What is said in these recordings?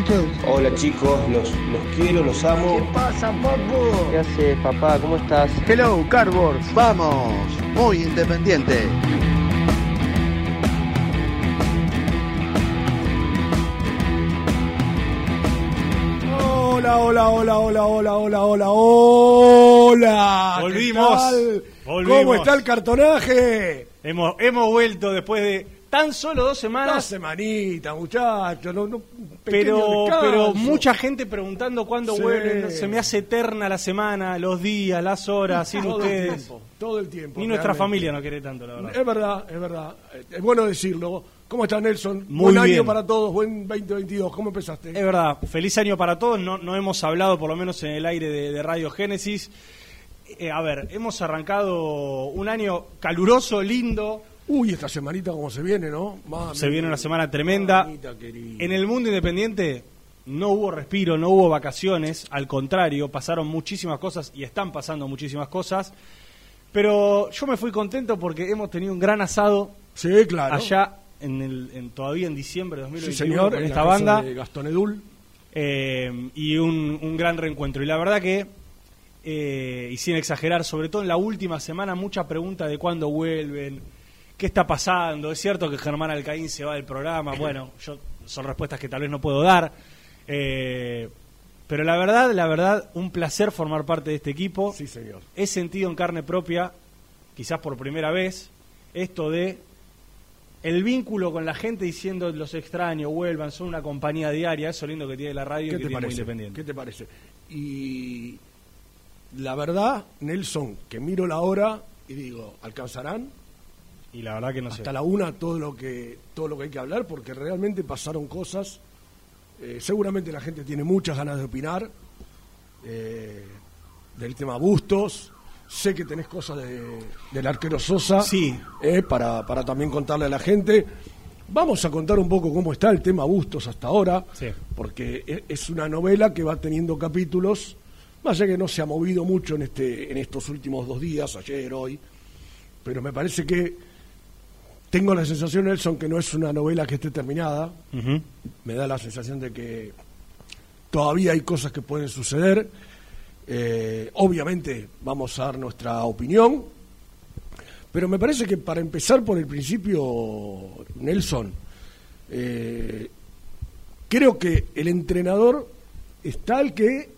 Muchachos. Hola chicos, los, los quiero, los amo. pasa, papu? ¿Qué haces, papá? ¿Cómo estás? Hello, Cardboard. Vamos. Muy independiente. Hola, hola, hola, hola, hola, hola, hola, hola. ¿Qué Volvimos. Volvimos. ¿Cómo está el cartonaje? Hemos, hemos vuelto después de tan solo dos semanas, semanita, muchachos. No, no, pero, pero mucha gente preguntando cuándo Sí. vuelven. Se me hace eterna la semana, los días, las horas, sin todo El ustedes. tiempo, todo el tiempo. Ni nuestra realmente. familia no quiere tanto, la verdad. Es verdad, es verdad. Es bueno decirlo. ¿Cómo está Nelson? Muy buen bien. año para todos, buen 2022. ¿Cómo empezaste? Es verdad, feliz año para todos. No, no hemos hablado, por lo menos en el aire de, de Radio Génesis. Eh, a ver, hemos arrancado un año caluroso, lindo. Uy, esta semanita como se viene, ¿no? Se viene una semana tremenda. En el mundo independiente no hubo respiro, no hubo vacaciones, al contrario, pasaron muchísimas cosas y están pasando muchísimas cosas. Pero yo me fui contento porque hemos tenido un gran asado Sí, claro. allá en el, en, todavía en diciembre de Sí, 2021 señor. con en esta banda de Gastón Edul. eh, y un, un gran reencuentro. Y la verdad que, eh, y sin exagerar, sobre todo en la última semana, mucha pregunta de cuándo vuelven, qué está pasando. Es cierto que Germán Alcaín se va del programa. Bueno, yo son respuestas que tal vez no puedo dar. Eh, pero la verdad, la verdad, un placer formar parte de este equipo. Sí, señor. He sentido en carne propia, quizás por primera vez, esto de el vínculo con la gente diciendo los extraños, vuelvan, son una compañía diaria, eso lindo que tiene la radio y ¿Qué que te tiene muy parece? independiente. ¿Qué te parece? Y la verdad, Nelson, que miro la hora y digo, ¿alcanzarán? Y la verdad que no sé. hasta la una todo lo que todo lo que hay que hablar porque realmente pasaron cosas Eh, seguramente la gente tiene muchas ganas de opinar eh, del tema Bustos sé que tenés cosas de, del arquero Sosa Sí. eh, para, para también contarle a la gente vamos a contar un poco cómo está el tema Bustos hasta ahora Sí. porque e- es una novela que va teniendo capítulos más allá que no se ha movido mucho en este en estos últimos dos días ayer hoy pero me parece que tengo la sensación, Nelson, que no es una novela que esté terminada. Me da la sensación de que todavía hay cosas que pueden suceder. Eh, obviamente vamos a dar nuestra opinión, pero me parece que para empezar por el principio, Nelson, eh, creo que el entrenador es tal que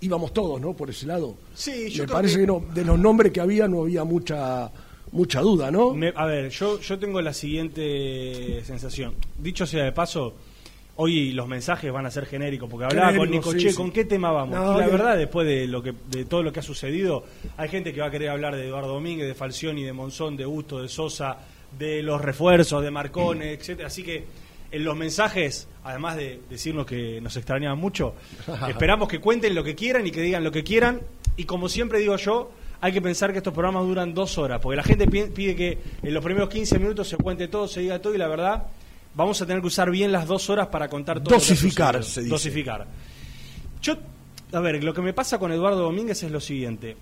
íbamos todos, ¿no? Por ese lado. Sí, yo me parece que- que no, de los nombres que había no había mucha mucha duda, ¿no? Me- a ver, yo, yo tengo la siguiente sensación. Dicho sea de paso, hoy los mensajes van a ser genéricos, porque hablaba con sí, ¿con qué tema vamos? No, y la verdad, después de lo que de todo lo que ha sucedido, hay gente que va a querer hablar de Eduardo Domínguez, de Falcioni, de Monzón, de Busto, de Sosa, de los refuerzos, de Marcone, etcétera. Así que en los mensajes, además de decirnos que nos extrañaban mucho, esperamos que cuenten lo que quieran y que digan lo que quieran. Y como siempre digo yo, hay que pensar que estos programas duran dos horas, porque la gente pi- pide que en los primeros 15 minutos se cuente todo, se diga todo, y la verdad, vamos a tener que usar bien las dos horas para contar todo. lo que ha Dosificar, se dice. Dosificar. Yo, a ver, lo que me pasa con Eduardo Domínguez es lo siguiente.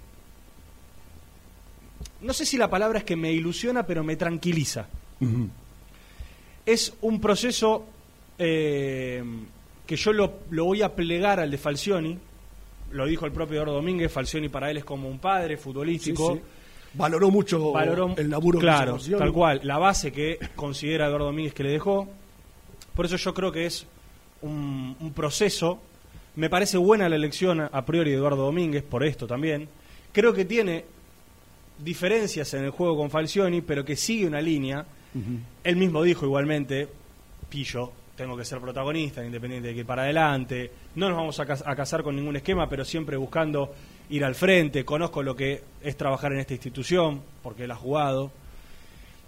No sé si la palabra es que me ilusiona, pero me tranquiliza. Es un proceso eh, que yo lo, lo voy a plegar al de Falcioni. Lo dijo el propio Eduardo Domínguez. Falcioni para él es como un padre futbolístico. sí. Valoró mucho Valoró, el laburo que claro, Falcioni. tal cual, la base que considera Eduardo Domínguez que le dejó. Por eso yo creo que es un, un proceso. Me parece buena la elección a priori de Eduardo Domínguez, por esto también. Creo que tiene diferencias en el juego con Falcioni, pero que sigue una línea. Él mismo dijo igualmente, Pillo, tengo que ser protagonista, en Independiente hay que para adelante, no nos vamos a, cas- a casar con ningún esquema, pero siempre buscando ir al frente, conozco lo que es trabajar en esta institución, porque él ha jugado.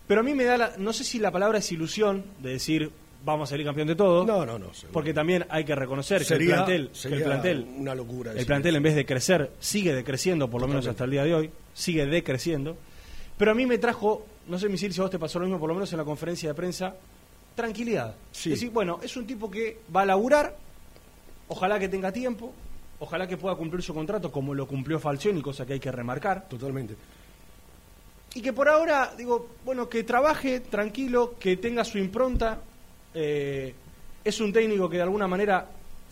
Pero a mí me da, la, no sé si la palabra es ilusión, de decir, vamos a salir campeón de todo, No, no, no. seguro. porque también hay que reconocer Sería- que el plantel, que el plantel, una locura el plantel eso. en vez de crecer, sigue decreciendo, por lo menos hasta el día de hoy, sigue decreciendo. Pero a mí me trajo, no sé Misil si a vos te pasó lo mismo, por lo menos en la conferencia de prensa, tranquilidad. Sí. Es decir, bueno, es un tipo que va a laburar, ojalá que tenga tiempo, ojalá que pueda cumplir su contrato como lo cumplió Falcioni, cosa que hay que remarcar. Totalmente. Y que por ahora, digo, bueno, que trabaje tranquilo, que tenga su impronta. eh, es un técnico que de alguna manera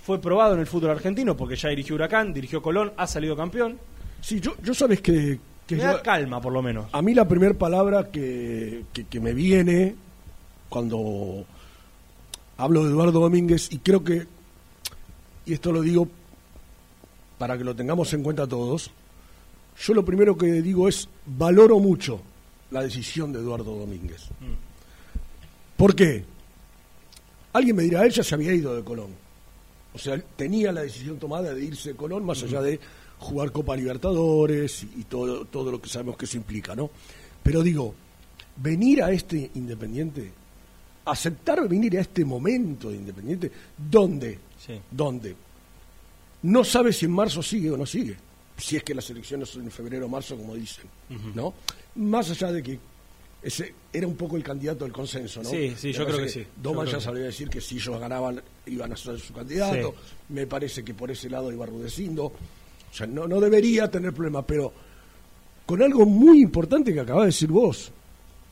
fue probado en el fútbol argentino, porque ya dirigió Huracán, dirigió Colón, ha salido campeón. Sí, yo, yo sabes que, que Me yo- da calma, por lo menos. a mí la primera palabra que, que, que me viene cuando hablo de Eduardo Domínguez, y creo que, y esto lo digo para que lo tengamos en cuenta todos, yo lo primero que digo es, valoro mucho la decisión de Eduardo Domínguez. ¿Por qué? Alguien me dirá, él ya se había ido de Colón. O sea, tenía la decisión tomada de irse de Colón, más allá de jugar Copa Libertadores y, y todo, todo lo que sabemos que eso implica, ¿no? Pero digo, venir a este Independiente, aceptar venir a este momento de Independiente, ¿dónde? Sí. ¿Dónde? No sabe si en marzo sigue o no sigue. Si es que las elecciones son en febrero o marzo, como dicen, ¿no? Más allá de que ese era un poco el candidato del consenso, ¿no? Sí, sí, yo creo que sí. Doman ya que sabía decir que si ellos ganaban iban a ser su candidato. Sí. Me parece que por ese lado iba rudeciendo. O sea, no, no debería tener problema, pero con algo muy importante que acabas de decir vos,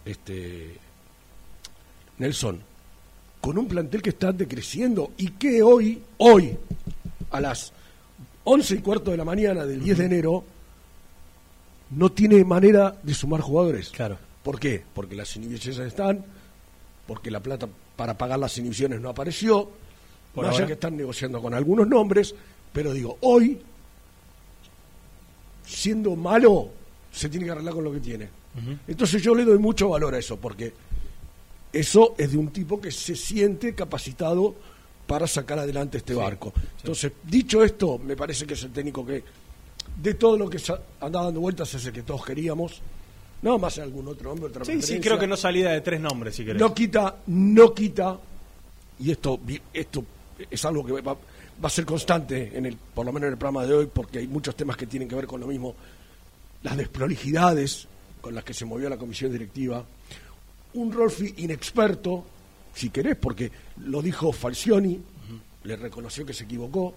este Nelson, con un plantel que está decreciendo y que hoy, hoy, a las 11 y cuarto de la mañana del 10 de enero, no tiene manera de sumar jugadores. Claro. ¿Por qué? Porque las inhibiciones están, porque la plata para pagar las inhibiciones no apareció, Por ahora. que están negociando con algunos nombres, pero digo, hoy, siendo malo, se tiene que arreglar con lo que tiene. Entonces yo le doy mucho valor a eso, porque eso es de un tipo que se siente capacitado para sacar adelante este barco. Entonces, dicho esto, me parece que es el técnico que, de todo lo que sa- anda dando vueltas, es el que todos queríamos. No más algún otro hombre, otra Sí, sí, creo que no salida de tres nombres, si querés. No quita, no quita, y esto, esto es algo que va, va a ser constante, en el, por lo menos en el programa de hoy, porque hay muchos temas que tienen que ver con lo mismo, las desprolijidades con las que se movió la comisión directiva, un Rolfi inexperto, si querés, porque lo dijo Falcioni, le reconoció que se equivocó,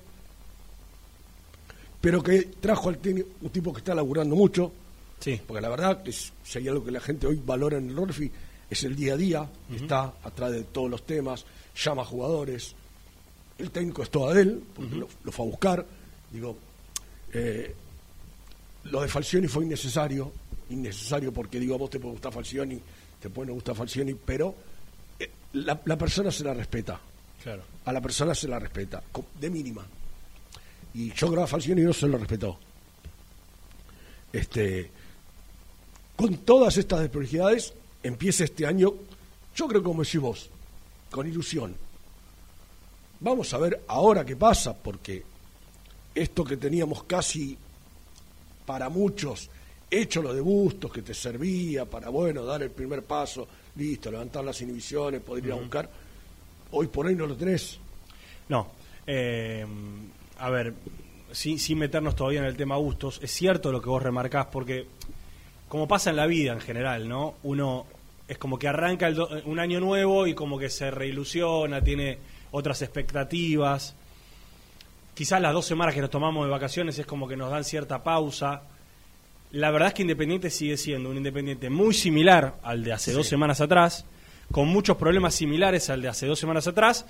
pero que trajo al técnico un tipo que está laburando mucho, Sí. porque la verdad que si hay algo que la gente hoy valora en el Rolfi es el día a día, está atrás de todos los temas, llama jugadores, el técnico es todo de él, porque lo, lo fue a buscar, digo, eh, lo de Falcioni fue innecesario, innecesario porque digo, a vos te puede gustar Falcioni, te puede no gustar Falcioni, pero eh, la, la persona se la respeta, Claro. a la persona se la respeta, de mínima. Y yo creo que a Falcioni no se lo respetó. Este, con todas estas desprolijidades, empieza este año, yo creo como decís vos, con ilusión. Vamos a ver ahora qué pasa, porque esto que teníamos casi para muchos, hecho lo de Bustos, que te servía para, bueno, dar el primer paso, listo, levantar las inhibiciones, poder ir a buscar, hoy por hoy no lo tenés. No. eh, a ver, sin, sin meternos todavía en el tema gustos, es cierto lo que vos remarcás, porque como pasa en la vida en general, ¿no? Uno es como que arranca el do- un año nuevo y como que se reilusiona, tiene otras expectativas. Quizás las dos semanas que nos tomamos de vacaciones es como que nos dan cierta pausa. La verdad es que Independiente sigue siendo un Independiente muy similar al de hace dos semanas atrás, con muchos problemas similares al de hace dos semanas atrás,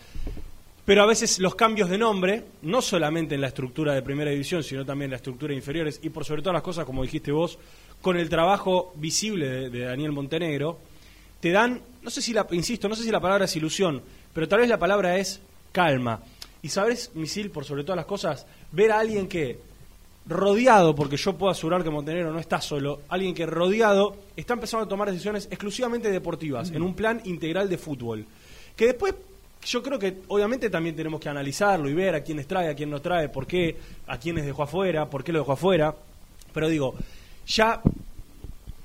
pero a veces los cambios de nombre, no solamente en la estructura de primera división, sino también en la estructura de inferiores, y por sobre todas las cosas, como dijiste vos, con el trabajo visible de, de Daniel Montenegro, te dan, no sé si la, insisto, no sé si la palabra es ilusión, pero tal vez la palabra es calma. Y sabes, Misil, por sobre todas las cosas, ver a alguien que, rodeado, porque yo puedo asegurar que Montenegro no está solo, alguien que rodeado está empezando a tomar decisiones exclusivamente deportivas, en un plan integral de fútbol. Que después yo creo que obviamente también tenemos que analizarlo y ver a quiénes trae, a quién no trae, por qué, a quiénes dejó afuera, por qué lo dejó afuera. Pero digo, ya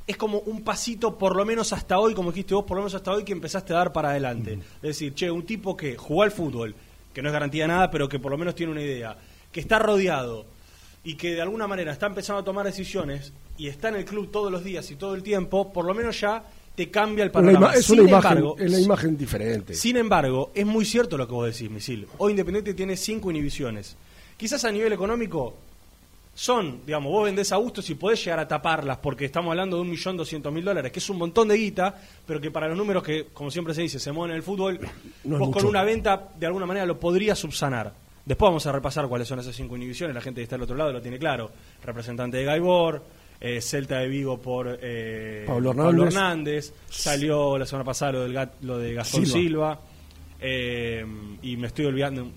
es como un pasito, por lo menos hasta hoy, como dijiste vos, por lo menos hasta hoy que empezaste a dar para adelante. Es decir, che, un tipo que jugó al fútbol, que no es garantía de nada, pero que por lo menos tiene una idea, que está rodeado y que de alguna manera está empezando a tomar decisiones y está en el club todos los días y todo el tiempo, por lo menos ya te cambia el panorama. Sin imagen, embargo, es una imagen diferente. sin embargo, es muy cierto lo que vos decís, Misil. Hoy Independiente tiene cinco inhibiciones. Quizás a nivel económico son, digamos, vos vendés a gusto si podés llegar a taparlas, porque estamos hablando de un millón doscientos mil dólares, que es un montón de guita, pero que para los números que, como siempre se dice, se mueven en el fútbol, No vos con una venta de alguna manera lo podrías subsanar. Después vamos a repasar cuáles son esas cinco inhibiciones, la gente que está al otro lado lo tiene claro. Representante de Gaibor, eh, Celta de Vigo por eh, Pablo Hernández. Hernández, salió la semana pasada lo, del Gat- lo de Gastón Silva. Silva, eh, y me estoy olvidando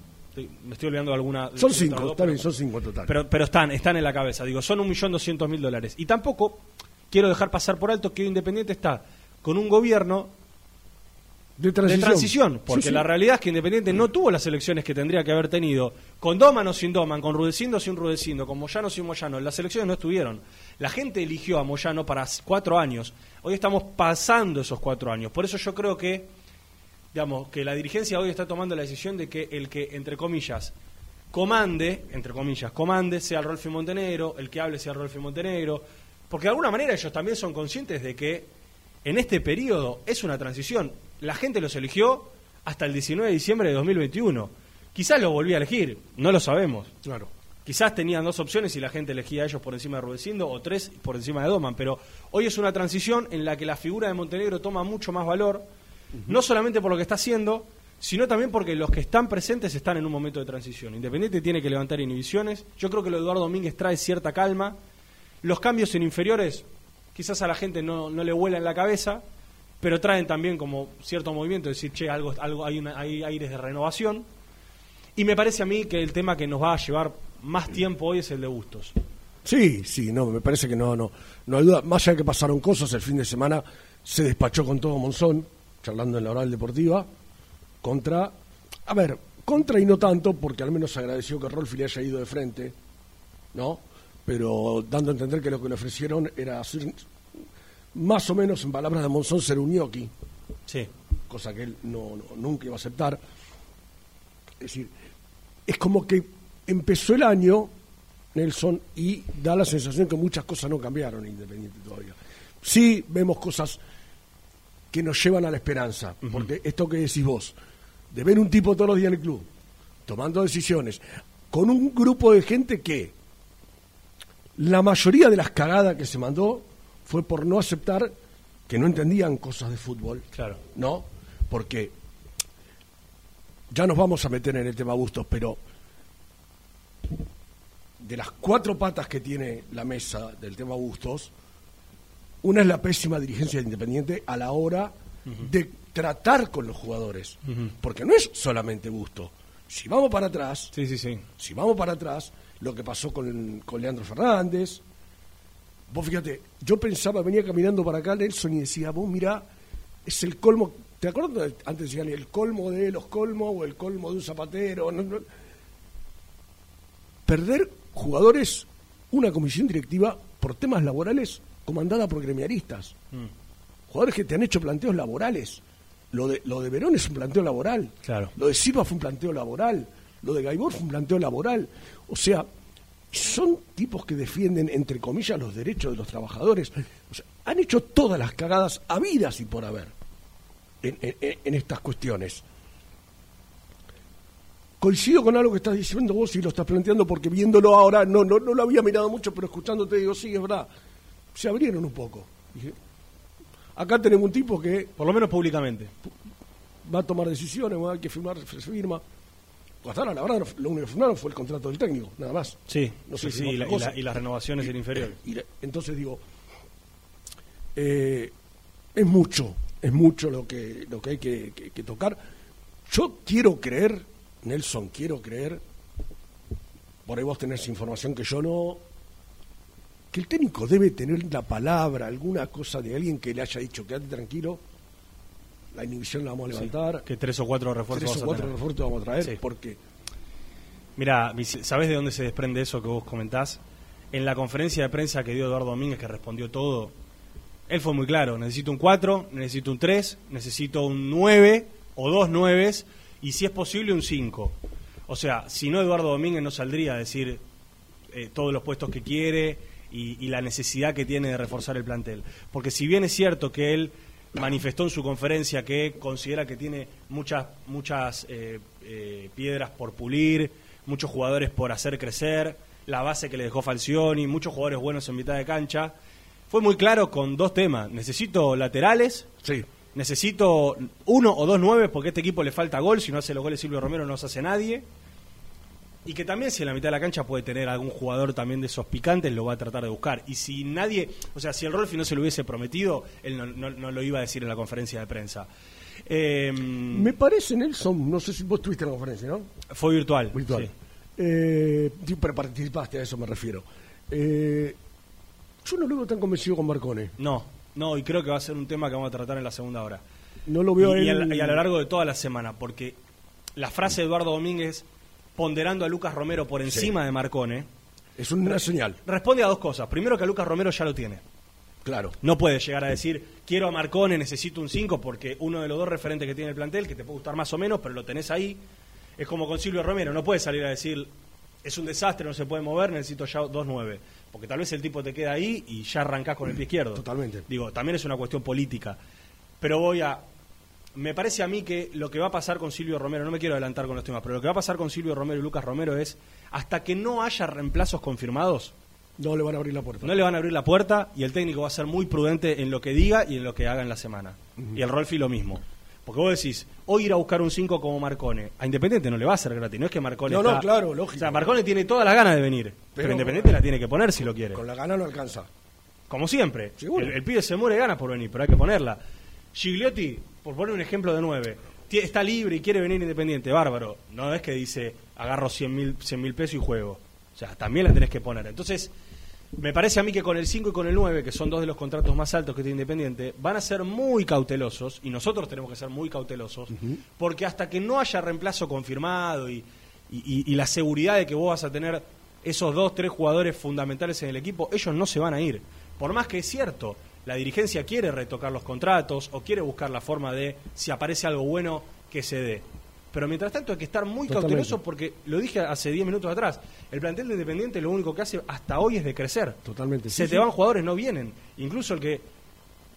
me estoy olvidando de alguna Son cinco, dos, está pero- bien, son cinco total. pero, pero están, están en la cabeza. Digo, son un millón doscientos mil dólares. Y tampoco quiero dejar pasar por alto que Independiente está con un gobierno de de transición. transición, porque Sí, sí. la realidad es que Independiente no tuvo las elecciones que tendría que haber tenido, con Doman o sin Doman, con Rudecindo o sin Rudecindo, con Moyano o sin Moyano, las elecciones no estuvieron. La gente eligió a Moyano para cuatro años, hoy estamos pasando esos cuatro años, por eso yo creo que, digamos, que la dirigencia hoy está tomando la decisión de que el que, entre comillas, comande, entre comillas, comande, sea Rolfi Montenegro, el que hable sea Rolfi Montenegro, porque de alguna manera ellos también son conscientes de que en este periodo es una transición. La gente los eligió hasta el 19 de diciembre de 2021. Quizás los volví a elegir, no lo sabemos. Claro. Quizás tenían dos opciones y la gente elegía a ellos por encima de Rudecindo o tres por encima de Doman, pero hoy es una transición en la que la figura de Montenegro toma mucho más valor, no solamente por lo que está haciendo, sino también porque los que están presentes están en un momento de transición. Independiente tiene que levantar inhibiciones. Yo creo que lo de Eduardo Domínguez trae cierta calma. Los cambios en inferiores quizás a la gente no, no le vuela en la cabeza, pero traen también como cierto movimiento, decir, che, algo, algo hay, una- hay aires de renovación. Y me parece a mí que el tema que nos va a llevar más tiempo hoy es el de Bustos. Sí, sí, no, me parece que no, no, no hay duda. Más allá de que pasaron cosas, el fin de semana se despachó con todo Monzón, charlando en la oral deportiva, contra, a ver, contra y no tanto, porque al menos agradeció que Rolfi le haya ido de frente, ¿no? Pero dando a entender que lo que le ofrecieron era más o menos en palabras de Monzón, ser un ñoqui, Sí. cosa que él no, no- nunca iba a aceptar. Es decir, es como que empezó el año, Nelson, y da la sensación que muchas cosas no cambiaron en Independiente todavía. Sí vemos cosas que nos llevan a la esperanza, porque esto que decís vos, de ver un tipo todos los días en el club, tomando decisiones, con un grupo de gente que la mayoría de las cagadas que se mandó fue por no aceptar que no entendían cosas de fútbol. Claro. ¿No? Porque ya nos vamos a meter en el tema Bustos, pero de las cuatro patas que tiene la mesa del tema Bustos, una es la pésima dirigencia de Independiente a la hora de tratar con los jugadores. Porque no es solamente Busto. Si vamos para atrás, Sí, sí, sí. si vamos para atrás, lo que pasó con, con Leandro Fernández. Vos fíjate, yo pensaba, venía caminando para acá Nelson y decía, vos mirá, es el colmo, ¿te acuerdas? Antes decían el colmo de los colmos o el colmo de un zapatero. no, no. Perder jugadores, una comisión directiva por temas laborales comandada por gremiaristas. Jugadores que te han hecho planteos laborales. Lo de, lo de Verón es un planteo laboral. Claro. Lo de Silva fue un planteo laboral. Lo de Gaibor fue un planteo laboral. O sea, son tipos que defienden, entre comillas, los derechos de los trabajadores. O sea, han hecho todas las cagadas habidas y por haber en, en- en estas cuestiones. Coincido con algo que estás diciendo vos y lo estás planteando porque viéndolo ahora, no, no, no lo había mirado mucho, pero escuchándote digo, sí, es verdad. Se abrieron un poco. Dije, acá tenemos un tipo que Por lo menos públicamente. va a tomar decisiones, va a que firmar, se firma. La verdad, lo único que firmaron fue el contrato del técnico, nada más. Sí, No sí, se sí, y, la- otra y la- cosa. y las renovaciones del inferior. Y entonces digo, eh, es mucho, es mucho lo que, lo que hay que, que- que tocar. Yo quiero creer, Nelson, quiero creer, por ahí vos tenés información que yo no, que el técnico debe tener la palabra, alguna cosa de alguien que le haya dicho, quédate tranquilo, la inhibición la vamos a levantar, Que tres o cuatro refuerzos tres o cuatro refuerzos vamos a traer, Sí. porque Mira, ¿sabés de dónde se desprende eso que vos comentás? En la conferencia de prensa que dio Eduardo Domínguez, que respondió todo, él fue muy claro, necesito un 4, necesito un 3, necesito un 9 o dos 9 y si es posible un 5. O sea, si no Eduardo Domínguez no saldría a decir eh, todos los puestos que quiere y, y la necesidad que tiene de reforzar el plantel. Porque si bien es cierto que él manifestó en su conferencia que considera que tiene muchas, muchas eh, eh, piedras por pulir, muchos jugadores por hacer crecer, la base que le dejó Falcioni, muchos jugadores buenos en mitad de cancha, fue muy claro con dos temas. Necesito laterales, sí, necesito uno o dos nueve porque a este equipo le falta gol, si no hace los goles Silvio Romero no se hace nadie. Y que también si en la mitad de la cancha puede tener algún jugador también de esos picantes, lo va a tratar de buscar. Y si nadie, o sea, si el Rolfi no se lo hubiese prometido, él no, no- no lo iba a decir en la conferencia de prensa. Eh, me parece, Nelson, no sé si vos tuviste la conferencia, ¿no? fue virtual. virtual. sí. Eh, pero participaste, a eso me refiero. Eh, yo no lo veo tan convencido con Marcone. No, no, y creo que va a ser un tema que vamos a tratar en la segunda hora. No lo veo y, y él- a, y a lo largo de toda la semana, porque la frase de Eduardo Domínguez ponderando a Lucas Romero por encima de Marcone, Es una señal, responde a dos cosas. Primero que a Lucas Romero ya lo tiene. claro. No puede llegar a decir, quiero a Marcone, necesito un 5, porque uno de los dos referentes que tiene el plantel, que te puede gustar más o menos, pero lo tenés ahí, es como con Silvio Romero, no puedes salir a decir, es un desastre, no se puede mover, necesito ya dos 9. Porque tal vez el tipo te queda ahí y ya arrancás con el pie izquierdo. Totalmente. Digo, también es una cuestión política. Pero voy a... Me parece a mí que lo que va a pasar con Silvio Romero, no me quiero adelantar con los temas, pero lo que va a pasar con Silvio Romero y Lucas Romero es, hasta que no haya reemplazos confirmados, No le van a abrir la puerta. no le van a abrir la puerta y el técnico va a ser muy prudente en lo que diga y en lo que haga en la semana. Y el Rolfi lo mismo. Porque vos decís, hoy ir a buscar un 5 como Marcone. A Independiente no le va a ser gratis, no es que Marcone No, no, está- claro, lógico. O sea, Marcone tiene todas las ganas de venir, pero, Pero- Independiente la tiene que poner si lo quiere. Con la gana no alcanza. Como siempre. El, el pibe se muere de ganas por venir, pero hay que ponerla. Gigliotti, por poner un ejemplo de 9, está libre y quiere venir Independiente, bárbaro. No es que dice, agarro 100 mil pesos y juego. O sea, también la tenés que poner. Entonces, me parece a mí que con el 5 y con el 9, que son dos de los contratos más altos que tiene Independiente, van a ser muy cautelosos, y nosotros tenemos que ser muy cautelosos, porque hasta que no haya reemplazo confirmado y, y- y- y la seguridad de que vos vas a tener esos dos, tres jugadores fundamentales en el equipo, ellos no se van a ir. Por más que es cierto, la dirigencia quiere retocar los contratos o quiere buscar la forma de, si aparece algo bueno, que se dé. Pero mientras tanto hay que estar muy Totalmente. cauteloso porque, lo dije hace 10 minutos atrás, el plantel de Independiente lo único que hace hasta hoy es de crecer. Totalmente. Se Sí, te sí. van jugadores, no vienen. Incluso el que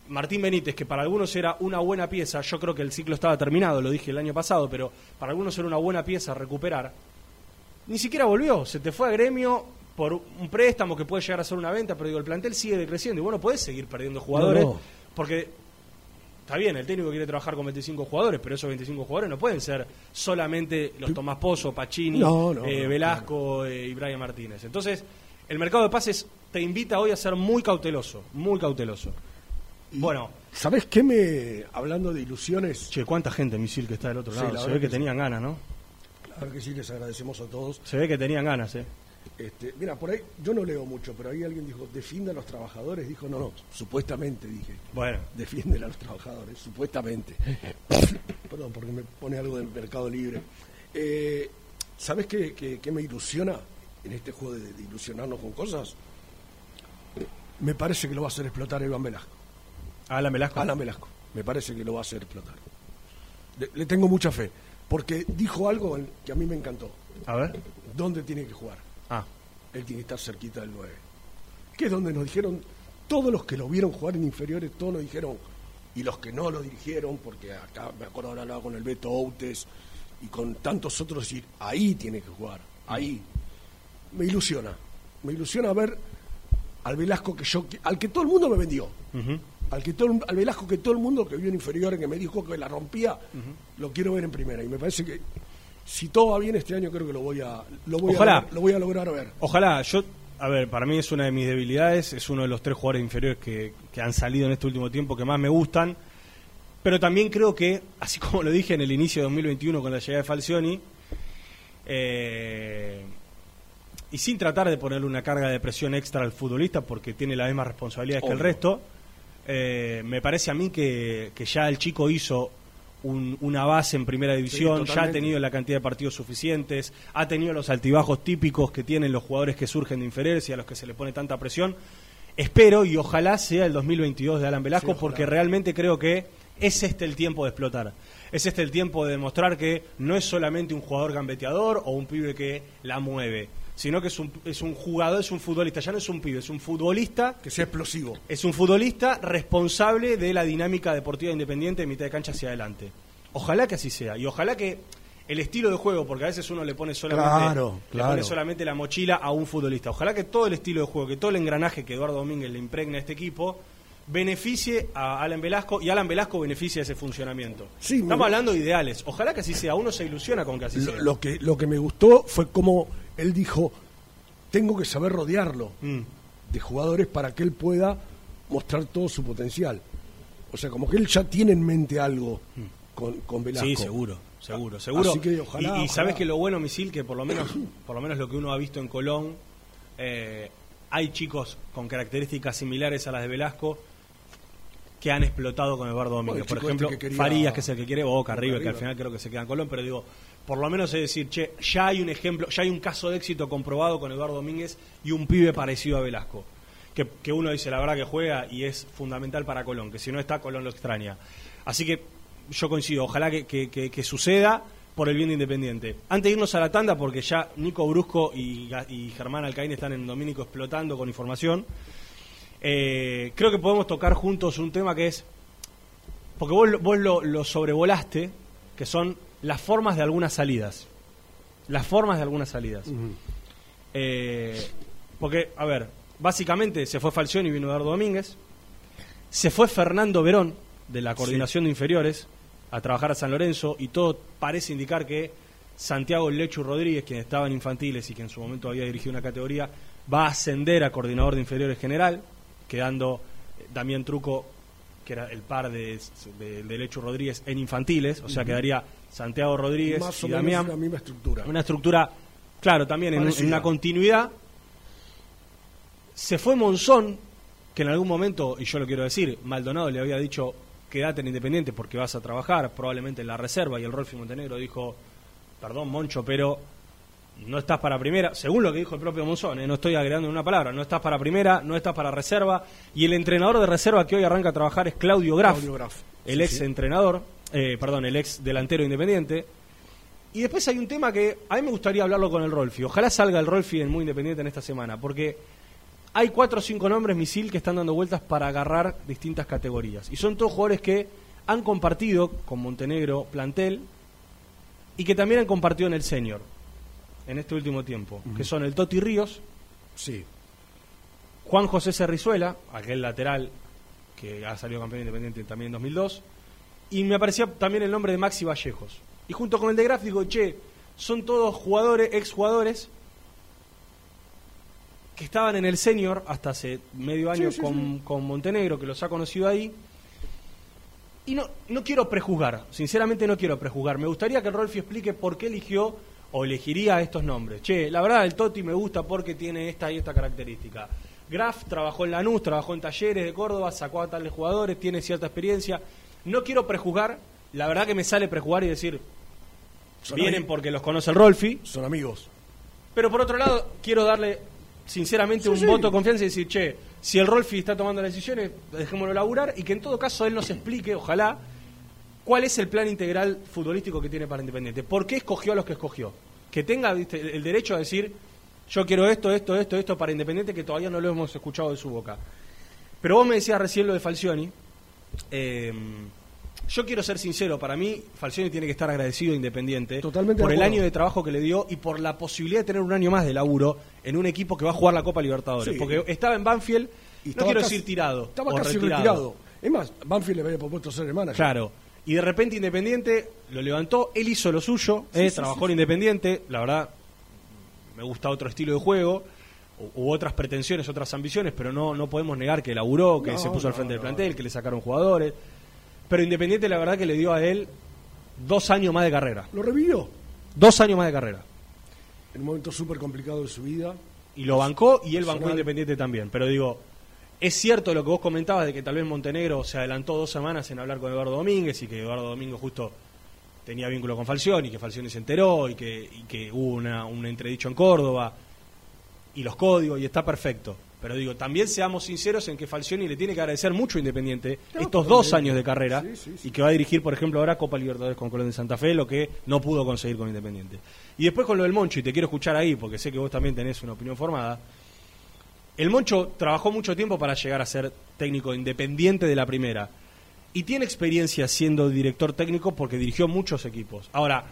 Martín Benítez, que para algunos era una buena pieza, yo creo que el ciclo estaba terminado, lo dije el año pasado, pero para algunos era una buena pieza recuperar, ni siquiera volvió. Se te fue a gremio por un préstamo que puede llegar a ser una venta, pero digo, el plantel sigue decreciendo y bueno, podés seguir perdiendo jugadores, No, no. porque está bien, el técnico quiere trabajar con 25 jugadores, pero esos 25 jugadores no pueden ser solamente los Tomás Pozo, Pacini, No, eh, Velasco eh, y Brian Martínez. Entonces, el mercado de pases te invita hoy a ser muy cauteloso, muy cauteloso. Bueno, ¿Sabés qué me. Hablando de ilusiones. che, cuánta gente, misil, que está del otro Sí, lado. la Se ve que, que sí. tenían ganas, ¿no? Claro que sí, les agradecemos a todos. Se ve que tenían ganas, ¿eh? Este, mira, por ahí yo no leo mucho, pero ahí alguien dijo, defienda a los trabajadores. Dijo, no, no, supuestamente dije. Bueno, Defienden a los trabajadores, supuestamente. Perdón, porque me pone algo del mercado libre. Eh, ¿Sabes qué, qué- qué me ilusiona en este juego de, de ilusionarnos con cosas? Me parece que lo va a hacer explotar Iván Velasco. Alan Velasco. Alan Velasco. Me parece que lo va a hacer explotar. Le, le tengo mucha fe, porque dijo algo que a mí me encantó. A ver. ¿Dónde tiene que jugar? Ah, él tiene que estar cerquita del 9. Que es donde nos dijeron, todos los que lo vieron jugar en inferiores, todos nos dijeron, y los que no lo dirigieron, porque acá me acuerdo haber hablado con el Beto Outes y con tantos otros, decir, ahí tiene que jugar, ahí. Me ilusiona, me ilusiona ver al Velasco que yo, al que todo el mundo me vendió. Al, que todo, al Velasco que todo el mundo que vio en inferiores, que me dijo que la rompía, lo quiero ver en primera. Y me parece que si todo va bien este año, creo que lo voy a, lo voy Ojalá. a, lo voy a lograr ver. Ojalá, yo, a ver, para mí es una de mis debilidades, es uno de los tres jugadores inferiores que, que han salido en este último tiempo que más me gustan, pero también creo que, así como lo dije en el inicio de 2021 con la llegada de Falcioni, eh, y sin tratar de ponerle una carga de presión extra al futbolista porque tiene las mismas responsabilidades que el resto, eh, me parece a mí que, que ya el chico hizo un- una base en primera división, ya ha tenido la cantidad de partidos suficientes, ha tenido los altibajos típicos que tienen los jugadores que surgen de inferiores y a los que se le pone tanta presión. Espero y ojalá sea el 2022 de Alan Velasco Sí, porque realmente creo que es este el tiempo de explotar. Es este el tiempo de demostrar que no es solamente un jugador gambeteador o un pibe que la mueve, sino que es un, es un jugador, es un futbolista, ya no es un pibe, es un futbolista Que sea explosivo. es un futbolista responsable de la dinámica deportiva independiente de mitad de cancha hacia adelante. Ojalá que así sea. Y ojalá que el estilo de juego, porque a veces uno le pone solamente, Claro, le pone solamente la mochila a un futbolista. Ojalá que todo el estilo de juego, que todo el engranaje que Eduardo Domínguez le impregna a este equipo, beneficie a Alan Velasco y Alan Velasco beneficie a ese funcionamiento. Sí, Estamos me- hablando de ideales. Ojalá que así sea. Uno se ilusiona con que así Lo, sea. lo que, lo que me gustó fue como él dijo, tengo que saber rodearlo Mm. de jugadores para que él pueda mostrar todo su potencial. O sea, como que él ya tiene en mente algo con, con Velasco. Sí, seguro, seguro, seguro. Así que ojalá, y, y ojalá. sabes que lo bueno, Misil, que por lo menos, por lo menos lo que uno ha visto en Colón, eh, hay chicos con características similares a las de Velasco que han explotado con Eduardo Domínguez. por chico ejemplo, este que quería- Farías, que es el que quiere Boca, River, que al final creo que se queda en Colón, pero digo, por lo menos es decir, che, ya hay un ejemplo, ya hay un caso de éxito comprobado con Eduardo Domínguez y un pibe parecido a Velasco. Que, que uno dice, la verdad que juega y es fundamental para Colón, que si no está, Colón lo extraña. Así que yo coincido, ojalá que, que- que- suceda por el bien de Independiente. Antes de irnos a la tanda, porque ya Nico Brusco y, y Germán Alcaín están en Domínico explotando con información, eh, creo que podemos tocar juntos un tema que es, porque vos, vos lo sobrevolaste, que son las formas de algunas salidas. Las formas de algunas salidas. Eh, porque, a ver, básicamente se fue Falcioni y vino Eduardo Domínguez. Se fue Fernando Verón, de la coordinación de inferiores, a trabajar a San Lorenzo, y todo parece indicar que Santiago Lechu Rodríguez, quien estaba en infantiles y que en su momento había dirigido una categoría, va a ascender a coordinador de inferiores general, quedando eh, Damián Truco, que era el par de, de, de Lechu Rodríguez, en infantiles, o sea, quedaría Santiago Rodríguez Más o y menos Damián. la misma estructura. Una estructura, claro, también en, una continuidad. Se fue Monzón, que en algún momento, y yo lo quiero decir, Maldonado le había dicho, quédate en Independiente porque vas a trabajar, probablemente en la reserva, y el Rolfi Montenegro dijo, perdón Moncho, pero no estás para primera, según lo que dijo el propio Monzón, ¿eh? no estoy agregando una palabra, no estás para primera, no estás para reserva, y el entrenador de reserva que hoy arranca a trabajar es Claudio Graf, Claudio Graf. el Sí, ex sí. entrenador, eh, perdón, el ex delantero independiente. Y después hay un tema que a mí me gustaría hablarlo con el Rolfi. Ojalá salga el Rolfi en Muy Independiente en esta semana, porque hay cuatro o cinco nombres misil que están dando vueltas para agarrar distintas categorías. Y son todos jugadores que han compartido con Montenegro plantel y que también han compartido en el senior en este último tiempo, que son el Toti Ríos, Sí. Juan José Cerrizuela, aquel lateral que ha salido campeón independiente también en 2002, y me aparecía también el nombre de Maxi Vallejos. Y junto con el de Graf digo, che, son todos jugadores, exjugadores, que estaban en el senior hasta hace medio año Sí, sí, con, con Montenegro, que los ha conocido ahí. Y no, no quiero prejuzgar, sinceramente no quiero prejuzgar. Me gustaría que Rolfi explique por qué eligió o elegiría estos nombres. Che, la verdad, el Toti me gusta porque tiene esta y esta característica. Graf trabajó en Lanús, trabajó en Talleres de Córdoba, sacó a tales jugadores, tiene cierta experiencia. No quiero prejuzgar, la verdad que me sale prejuzgar y decir, Son vienen porque los conoce el Rolfi. Son amigos. Pero por otro lado, quiero darle sinceramente Sí, un sí. voto de confianza y decir, che, si el Rolfi está tomando las decisiones, dejémoslo laburar y que en todo caso él nos explique, ojalá, cuál es el plan integral futbolístico que tiene para Independiente. ¿Por qué escogió a los que escogió? Que tenga ¿viste, el derecho a decir, Yo quiero esto, esto, esto, esto para Independiente que todavía no lo hemos escuchado de su boca. Pero vos me decías recién lo de Falcioni. Eh, yo quiero ser sincero, para mí Falcioni tiene que estar agradecido a Independiente Totalmente por el año de trabajo que le dio y por la posibilidad de tener un año más de laburo en un equipo que va a jugar la Copa Libertadores. Sí. Porque estaba en Banfield, Y no quiero casi- decir tirado. Estaba casi retirado. Es más, Banfield le había propuesto ser el manager. Claro. Y de repente Independiente lo levantó, él hizo lo suyo, eh, sí, trabajó en Independiente, la verdad me gusta otro estilo de juego, u, u otras pretensiones, otras ambiciones, pero no, no podemos negar que laburó, que No, se puso al no, frente del plantel, que le sacaron jugadores. Pero Independiente la verdad que le dio a él dos años más de carrera. Lo revivió Dos años más de carrera. en un momento súper complicado de su vida. Y lo bancó y él bancó. Independiente también. Pero digo, es cierto lo que vos comentabas de que tal vez Montenegro se adelantó dos semanas en hablar con Eduardo Domínguez y que Eduardo Domínguez justo tenía vínculo con Falcioni, que Falcioni se enteró y que, y que hubo una, un entredicho en Córdoba y los códigos y está perfecto. Pero digo, también seamos sinceros en que Falcioni le tiene que agradecer mucho a Independiente estos dos años de carrera Sí, sí, sí. y que va a dirigir, por ejemplo, ahora Copa Libertadores con Colón de Santa Fe, lo que no pudo conseguir con Independiente. Y después con lo del Moncho, y te quiero escuchar ahí porque sé que vos también tenés una opinión formada. El Moncho trabajó mucho tiempo para llegar a ser técnico independiente de la primera. Y tiene experiencia siendo director técnico porque dirigió muchos equipos. Ahora,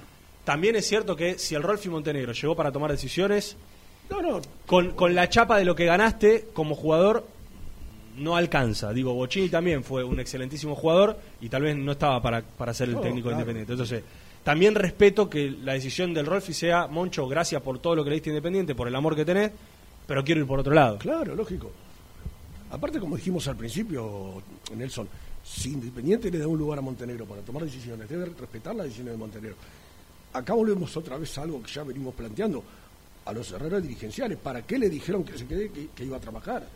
también es cierto que si el Rolfi Montenegro llegó para tomar decisiones, No, no, con, con la chapa de lo que ganaste como jugador, no alcanza. Digo, Bochini también fue un excelentísimo jugador y tal vez no estaba para, para ser el No, técnico claro. independiente. Entonces, también respeto que la decisión del Rolfi sea, Moncho, gracias por todo lo que le diste independiente, por el amor que tenés, pero quiero ir por otro lado. claro, lógico. Aparte, como dijimos al principio, Nelson, si Independiente le da un lugar a Montenegro para tomar decisiones, debe respetar las decisiones de Montenegro. Acá volvemos otra vez a algo que ya venimos planteando. A los herreros dirigenciales, ¿para qué le dijeron que se quede, que, que iba a trabajar?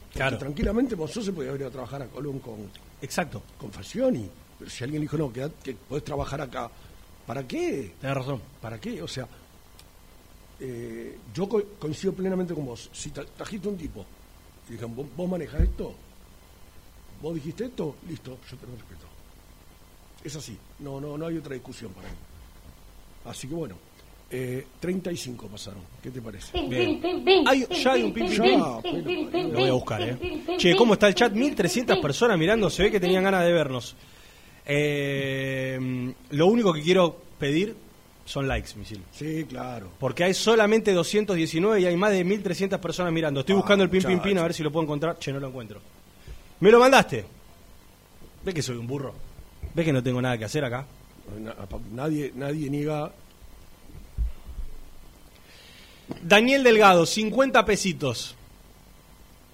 Porque Claro. tranquilamente Monzó se podía haber ido a trabajar a Colón con, Exacto, con Falcioni. Pero si alguien dijo, no, quedad- que podés trabajar acá, ¿para qué? tenés razón. ¿Para qué? O sea, eh, yo co- coincido plenamente con vos. Si tra- trajiste un tipo y dijeron, ¿vos, vos manejás esto? ¿Vos dijiste esto? Listo, yo te lo respeto. Es así, no, no, no hay otra discusión para mí. Así que bueno, eh, 35 pasaron. ¿Qué te parece? Bien. Hay- ya hay un pim. Ya, pero- Lo voy a buscar, ¿eh? Che, ¿cómo está el chat? 1300 personas mirando, se ve que tenían ganas de vernos. Eh, lo único que quiero pedir son likes, misil. Sí, claro. Porque hay solamente 219 y hay más de 1300 personas mirando. Estoy buscando el pin pin pin a ver si lo puedo encontrar. Che, no lo encuentro. ¿Me lo mandaste? ¿Ves que soy un burro? ¿Ves que no tengo nada que hacer acá? Na- Nadie, nadie niega. Daniel Delgado, 50 pesitos.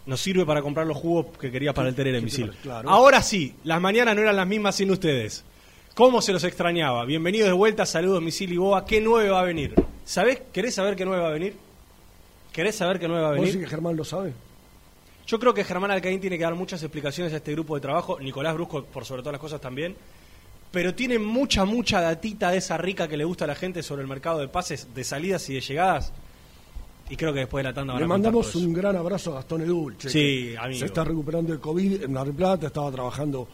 Nos sirve para comprar los jugos que quería para el Terere, ¿Qué te misil. Claro. Ahora sí, las mañanas no eran las mismas sin ustedes. ¿Cómo se los extrañaba? Bienvenidos de vuelta, saludos misil y boa. ¿Qué nueve va a venir? ¿Sabés? ¿Querés saber qué nueve va a venir? ¿Querés saber qué nueve va a ¿Vos venir? decís que Germán lo sabe? Yo creo que Germán Alcaín tiene que dar muchas explicaciones a este grupo de trabajo, Nicolás Brusco por sobre todas las cosas también, pero tiene mucha, mucha datita de esa rica que le gusta a la gente sobre el mercado de pases, de salidas y de llegadas, y creo que después de la tanda van Le a mandamos un gran abrazo a Gastón Edulce. Sí, amigo. Se está recuperando de COVID en Mar del Plata, estaba trabajando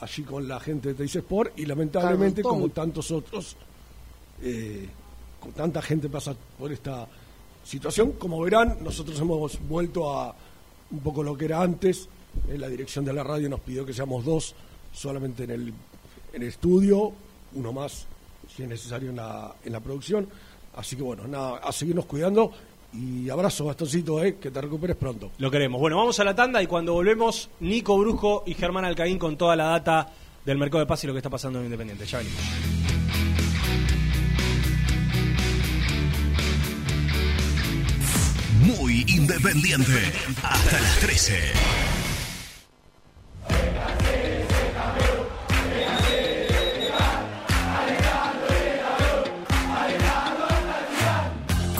allí con la gente de Teis Sport y lamentablemente, como tantos otros, eh, con tanta gente pasa por esta situación. Como verán, nosotros hemos vuelto a un poco lo que era antes. Eh, la dirección de la radio nos pidió que seamos dos solamente en el, en el estudio, uno más si es necesario en la, en la producción. Así que bueno, nada, a seguirnos cuidando y abrazo, Bastoncito, eh, que te recuperes pronto. Lo queremos. Bueno, vamos a la tanda y cuando volvemos, Nico Brujo y Germán Alcaín con toda la data del mercado de pases y lo que está pasando en Independiente. Ya venimos. Muy independiente. Hasta las 13.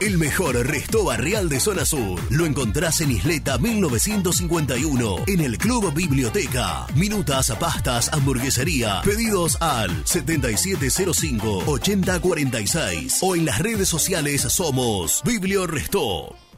El mejor resto barrial de zona sur lo encontrás en Isleta 1951 en el Club Biblioteca. Minutas, pastas, hamburguesería. Pedidos al 7705-8046 o en las redes sociales somos Biblio Restó.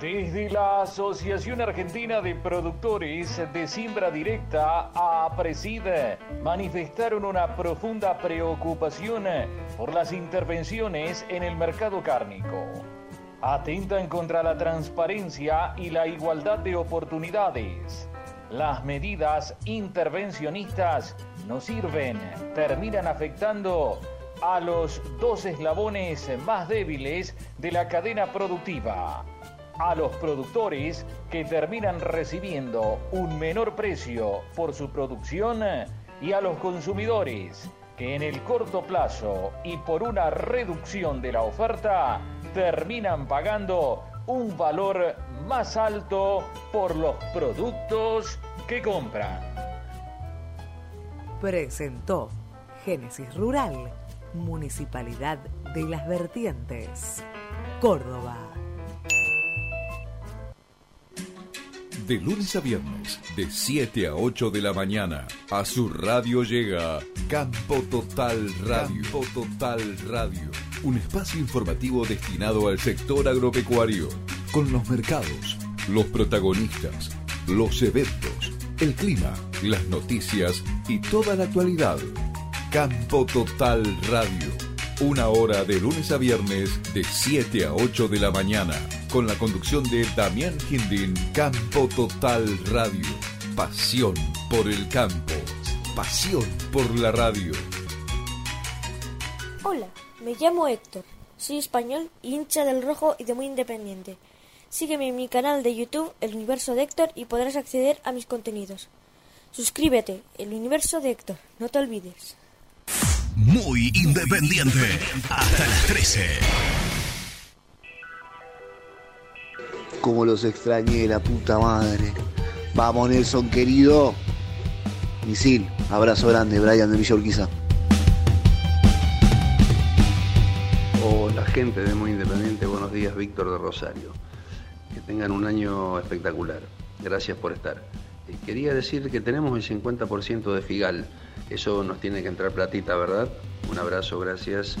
Desde la Asociación Argentina de Productores de Siembra Directa a Preside manifestaron una profunda preocupación por las intervenciones en el mercado cárnico. Atentan contra la transparencia y la igualdad de oportunidades. Las medidas intervencionistas no sirven, terminan afectando a los dos eslabones más débiles de la cadena productiva a los productores que terminan recibiendo un menor precio por su producción y a los consumidores que en el corto plazo y por una reducción de la oferta terminan pagando un valor más alto por los productos que compran. Presentó Génesis Rural, Municipalidad de las Vertientes, Córdoba. De lunes a viernes, de 7 a 8 de la mañana, a su radio llega Campo Total Radio. Campo Total Radio. Un espacio informativo destinado al sector agropecuario, con los mercados, los protagonistas, los eventos, el clima, las noticias y toda la actualidad. Campo Total Radio. Una hora de lunes a viernes de 7 a 8 de la mañana con la conducción de Damián Gindin, Campo Total Radio. Pasión por el campo, pasión por la radio. Hola, me llamo Héctor, soy español, hincha del rojo y de muy independiente. Sígueme en mi canal de YouTube, El Universo de Héctor, y podrás acceder a mis contenidos. Suscríbete, El Universo de Héctor, no te olvides. Muy independiente, hasta las 13. Como los extrañé, la puta madre. Vamos, Nelson, querido. Misil, abrazo grande, Brian de Villa Urquiza. La gente de Muy Independiente, buenos días, Víctor de Rosario. Que tengan un año espectacular. Gracias por estar. Eh, quería decir que tenemos el 50% de Figal. Eso nos tiene que entrar platita, ¿verdad? Un abrazo, gracias.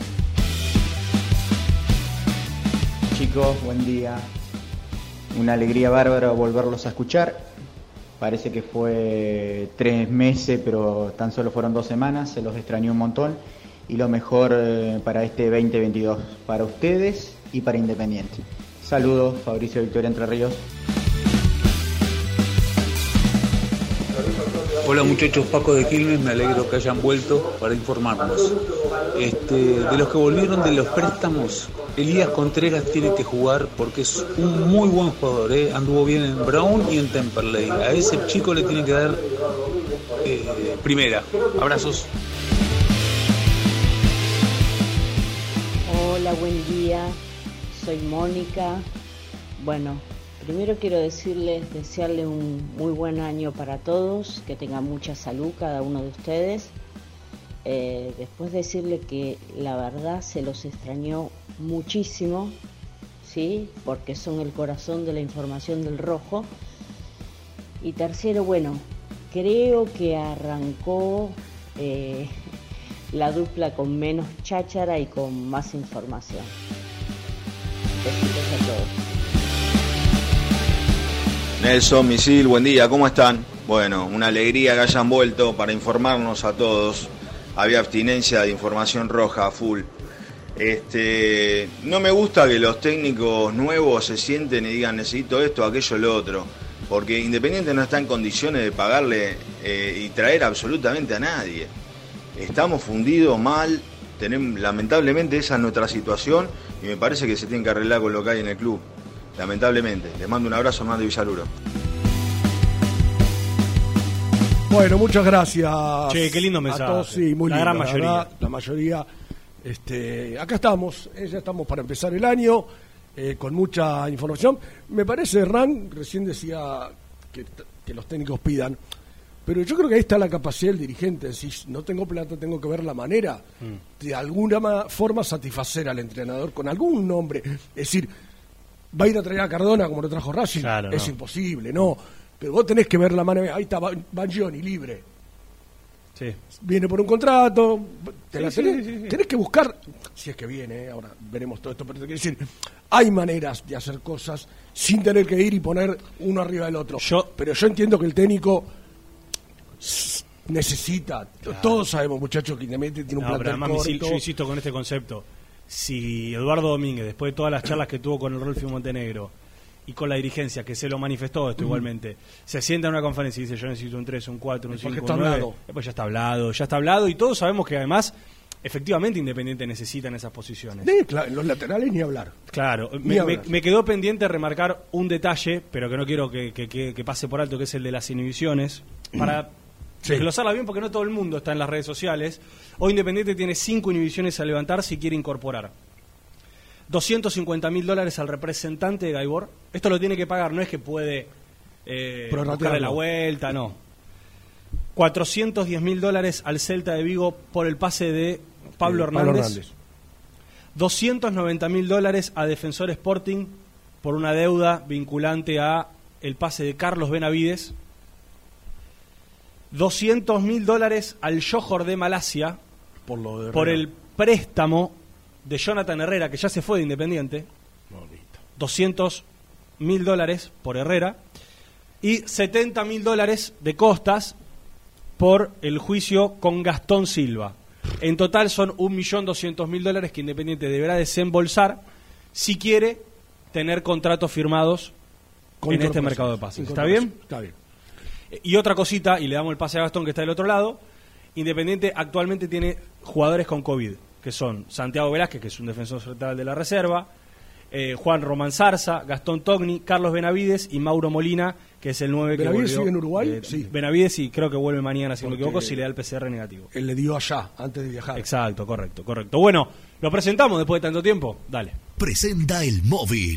Chicos, buen día. Una alegría bárbara volverlos a escuchar. Parece que fue tres meses, pero tan solo fueron dos semanas. Se los extrañó un montón. Y lo mejor eh, para este 2022, para ustedes y para Independiente. Saludos, Fabricio Victoria Entre Ríos. Hola muchachos, Paco de Quilmes, me alegro que hayan vuelto para informarnos. Este, de los que volvieron de los préstamos, Elías Contreras tiene que jugar porque es un muy buen jugador, ¿eh? anduvo bien en Brown y en Temperley. A ese chico le tiene que dar eh, primera. Abrazos. Hola, buen día. Soy Mónica. Bueno, primero quiero decirles, desearle un muy buen año para todos, que tengan mucha salud cada uno de ustedes. Eh, después decirle que la verdad se los extrañó muchísimo, ¿sí? Porque son el corazón de la información del rojo. Y tercero, bueno, creo que arrancó eh, la dupla con menos cháchara y con más información. Nelson, Misil, buen día, ¿cómo están? Bueno, una alegría que hayan vuelto para informarnos a todos. Había abstinencia de información roja full. Este, no me gusta que los técnicos nuevos se sienten y digan necesito esto, aquello, lo otro. Porque Independiente no está en condiciones de pagarle eh, y traer absolutamente a nadie. Estamos fundidos mal, tenemos, lamentablemente esa es nuestra situación y me parece que se tiene que arreglar con lo que hay en el club. Lamentablemente. Les mando un abrazo, Hernando Villaluro. Bueno, muchas gracias. Che, qué lindo a mensaje. todos, sí, muy La lindo, gran mayoría. verdad, la mayoría. Este, acá estamos, eh, ya estamos para empezar el año, eh, con mucha información. Me parece, Hernán, recién decía que, que los técnicos pidan, pero yo creo que ahí está la capacidad del dirigente. Si no tengo plata, tengo que ver la manera Mm. de alguna ma- forma satisfacer al entrenador con algún nombre. Es decir, va a ir a traer a Cardona como lo trajo Racing. Claro, es no. imposible, no. Pero vos tenés que ver la mano. Ahí está Ban- Bangioni, libre. Sí. Viene por un contrato. te Sí, la tenés, sí, tenés que buscar, si es que viene, eh, ahora veremos todo esto, pero te quiero decir, hay maneras de hacer cosas sin tener que ir y poner uno arriba del otro. pero yo entiendo que el técnico necesita, todos sabemos muchachos que Independiente tiene un No, pero plantel además, corto. yo insisto con este concepto. Si Eduardo Domínguez, después de todas las charlas que tuvo con el Rolfo Montenegro y con la dirigencia, que se lo manifestó esto igualmente, se sienta en una conferencia y dice yo necesito un 3, un 4, un Es porque 5, está un 9, hablado. después ya está hablado, ya está hablado y todos sabemos que además, efectivamente Independiente necesita en esas posiciones. Sí, claro, en los laterales ni hablar. Claro, Ni me, me- hablar. me quedó pendiente remarcar un detalle, pero que no quiero que, que- que- que pase por alto, que es el de las inhibiciones. Para Sí. desglosarla bien, porque no todo el mundo está en las redes sociales. Hoy Independiente tiene cinco inhibiciones a levantar si quiere incorporar. 250 mil dólares al representante de Gaibor. Esto lo tiene que pagar, no es que puede eh, buscarle la vuelta, no. 410 mil dólares al Celta de Vigo por el pase de Pablo Eh, Pablo Hernández. Hernández. 290 mil dólares a Defensor Sporting por una deuda vinculante a el pase de Carlos Benavides. 200 mil dólares al Johor de Malasia por, lo de por Herrera. el préstamo de Jonathan Herrera, que ya se fue de Independiente. 200 mil dólares por Herrera. Y 70 mil dólares de costas por el juicio con Gastón Silva. En total son 1.200.000 dólares que Independiente deberá desembolsar si quiere tener contratos firmados Con en este mercado de pases. ¿Está bien? Está bien. Y otra cosita, y le damos el pase a Gastón que está del otro lado, Independiente actualmente tiene jugadores con COVID, que son Santiago Velázquez, que es un defensor central de la reserva, eh, Juan Román Zarza, Gastón Togni, Carlos Benavides y Mauro Molina, que es el 9 que ¿Benavides volvió, sigue en Uruguay? eh, Sí. Benavides y creo que vuelve mañana, si no me equivoco, si le da el PCR negativo. Él le dio allá, antes de viajar. Exacto, correcto, correcto. Bueno, ¿lo presentamos después de tanto tiempo? Dale. Presenta el móvil.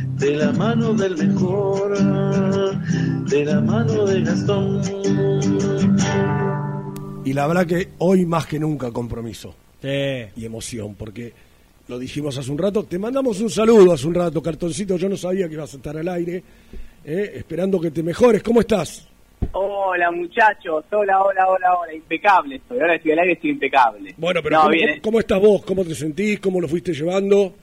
de la mano del mejor, de la mano de Gastón. Y la verdad que hoy más que nunca compromiso Sí. y emoción, porque lo dijimos hace un rato. Te mandamos un saludo hace un rato, cartoncito. Yo no sabía que ibas a estar al aire, eh, esperando que te mejores. ¿Cómo estás? Hola muchachos, hola, hola, hola, hola, impecable estoy, ahora estoy al aire, estoy impecable. Bueno, pero No, ¿cómo, bien, cómo- cómo estás vos? ¿Cómo te sentís? ¿Cómo lo fuiste llevando?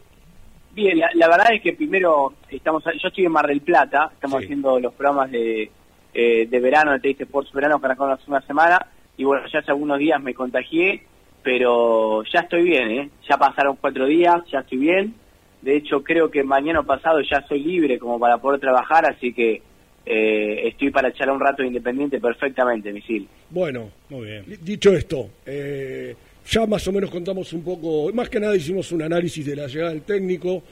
Bien, la, la verdad es que primero, estamos, yo estoy en Mar del Plata, estamos Sí. haciendo los programas de, eh, de verano, de Teis Sports Verano, que arrancaron hace una semana, y bueno, ya hace algunos días me contagié, pero ya estoy bien, ¿eh? ya pasaron cuatro días, ya estoy bien, de hecho creo que mañana pasado ya soy libre como para poder trabajar, así que eh, estoy para echar un rato de independiente perfectamente, misil. Bueno, Muy bien. di- dicho esto, eh, ya más o menos contamos un poco, más que nada hicimos un análisis de la llegada del técnico,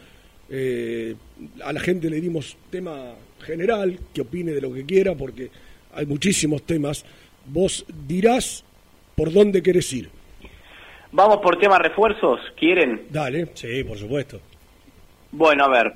eh, a la gente le dimos tema general, que opine de lo que quiera, porque hay muchísimos temas. Vos dirás por dónde querés ir. Vamos por temas refuerzos, ¿quieren? Dale. Sí, por supuesto. Bueno, a ver,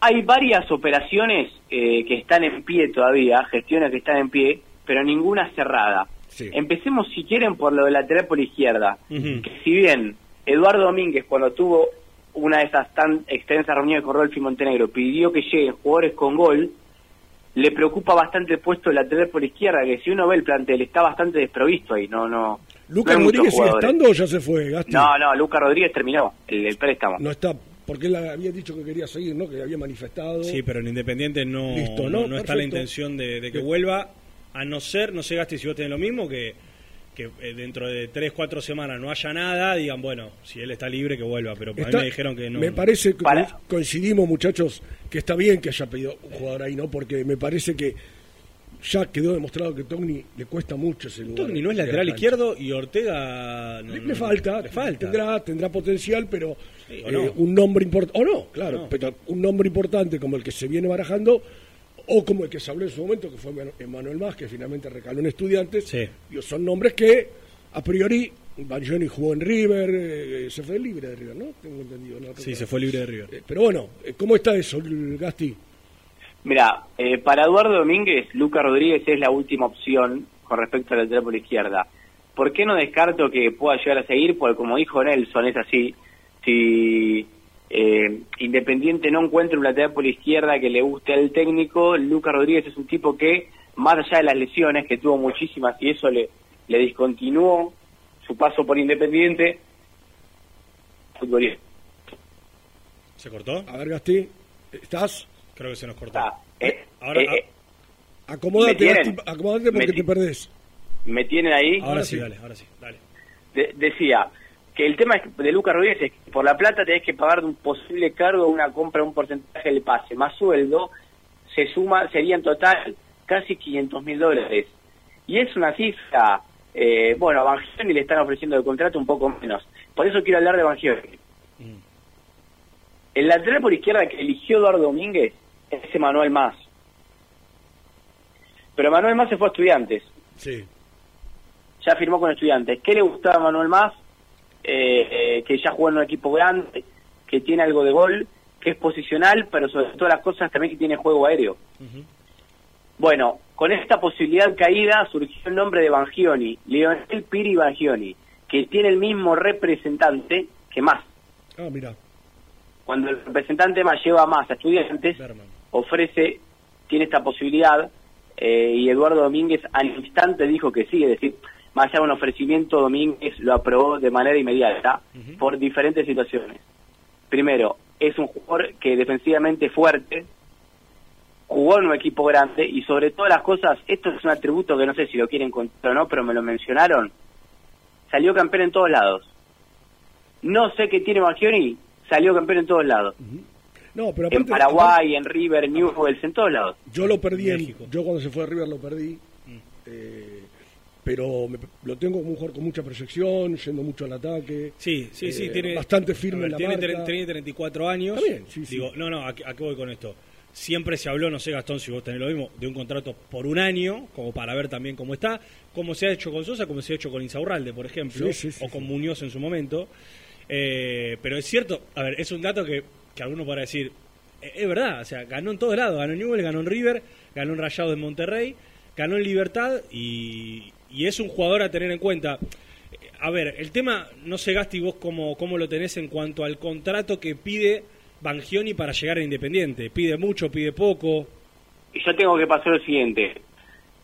hay varias operaciones eh, que están en pie todavía, gestiones que están en pie, pero ninguna cerrada. Empecemos, si quieren, por lo de lateral por izquierda. Que si bien Eduardo Domínguez, cuando tuvo una de esas tan extensas reuniones con Rolfi Montenegro, pidió que lleguen jugadores con gol, le preocupa bastante el puesto de lateral por izquierda, que si uno ve el plantel está bastante desprovisto ahí, no, no. ¿Lucas no Rodríguez sigue estando o ya se fue, Gasti? No, no, Lucas Rodríguez terminó el, el préstamo. No está, porque él había dicho que quería seguir, ¿no? Que había manifestado. Sí, pero en Independiente no, Listo, no, ¿no? no está la intención de, de que vuelva, a no ser, no sé, Gasti, si vos tenés lo mismo, que, que eh, dentro de tres, cuatro semanas no haya nada, digan, bueno, si él está libre, que vuelva. Pero a mí Está- me dijeron que no. Me parece que coincidimos, muchachos, que está bien que haya pedido un jugador ahí, ¿no? Porque me parece que ya quedó demostrado que Togni le cuesta mucho ese lugar. Togni no es la lateral izquierdo y Ortega. no- Le, no- le falta, Le falta. Tendrá, tendrá potencial, pero o eh, no. un nombre importante, o no, claro, No. pero un nombre importante como el que se viene barajando, o como el que se habló en su momento, que fue Manu- Emanuel Más, que finalmente recaló en estudiantes, digo, son nombres que a priori, Banjoni jugó en River, eh, se fue libre de River, ¿no? Tengo entendido. ¿no? Sí, se fue libre de River. Eh, Pero bueno, eh, ¿cómo está eso, Gasti? Mira, eh, para Eduardo Domínguez, Lucas Rodríguez es la última opción con respecto al lateral por izquierda. ¿Por qué no descarto que pueda llegar a seguir? Porque como dijo Nelson, es así. Si eh, Independiente no encuentra un lateral por izquierda que le guste al técnico, Lucas Rodríguez es un tipo que, más allá de las lesiones, que tuvo muchísimas y eso le, le discontinuó su paso por Independiente, futbolista. ¿Se cortó? A ver, Gasti, ¿estás? Creo que se nos cortó. Eh, Ahora, eh, eh, Acomódate, acomódate porque te perdés. ¿Me tienen ahí? ahora sí, dale, ahora sí, dale. De- decía que el tema de Lucas Rodríguez es que por la plata tenés que pagar de un posible cargo una compra, un porcentaje del pase, más sueldo, se suma, sería en total casi 500 mil dólares. Y es una cifra, eh, bueno, a Bangioni le están ofreciendo el contrato un poco menos. Por eso quiero hablar de Bangioni. El lateral por izquierda que eligió Eduardo Domínguez es Emanuel Más. Pero Emanuel Más se fue a estudiantes Sí. ya firmó con estudiantes. ¿Qué le gustaba a Manuel Más? Eh, eh, que ya jugó en un equipo grande, que tiene algo de gol, que es posicional, pero sobre todas las cosas también que tiene juego aéreo. Bueno, con esta posibilidad caída surgió el nombre de Bangioni, Leonel Piri Bangioni, que tiene el mismo representante que Más. Ah, mira. Cuando el representante más lleva más a estudiantes, ofrece, tiene esta posibilidad, eh, y Eduardo Domínguez al instante dijo que sí, es decir, más allá de un ofrecimiento, Domínguez lo aprobó de manera inmediata por diferentes situaciones. Primero, es un jugador que defensivamente es fuerte, jugó en un equipo grande y sobre todas las cosas, esto es un atributo que no sé si lo quieren contar o no, pero me lo mencionaron, salió campeón en todos lados. No sé qué tiene Magioni, salió campeón en todos lados. No, pero en Paraguay, en River, Newell's, en todos lados. Yo lo perdí, en- yo cuando se fue a River lo perdí, Mm. eh, pero me- lo tengo como un jugador con mucha proyección, yendo mucho al ataque. Sí, sí, sí, eh, tiene bastante firme ver, en la tiene, marca. tiene 34 años. Está bien, sí, sí. Digo, no, no, ¿a, qué- a qué voy con esto? Siempre se habló, no sé, Gastón, si vos tenés lo mismo, de un contrato por un año, como para ver también cómo está, como se ha hecho con Sosa, como se ha hecho con Insaurralde, por ejemplo, Sí, sí, sí, o con Muñoz en su momento. Eh, pero es cierto, a ver, es un dato que, que alguno para decir, eh, es verdad, o sea, ganó en todos lados, ganó en Newell, ganó en River, ganó en Rayado de Monterrey, ganó en Libertad y, y es un jugador a tener en cuenta. Eh, A ver, el tema, no sé, Gasti, vos cómo, cómo lo tenés en cuanto al contrato que pide Bangioni para llegar a Independiente. ¿Pide mucho, pide poco? Y yo tengo que pasar lo siguiente.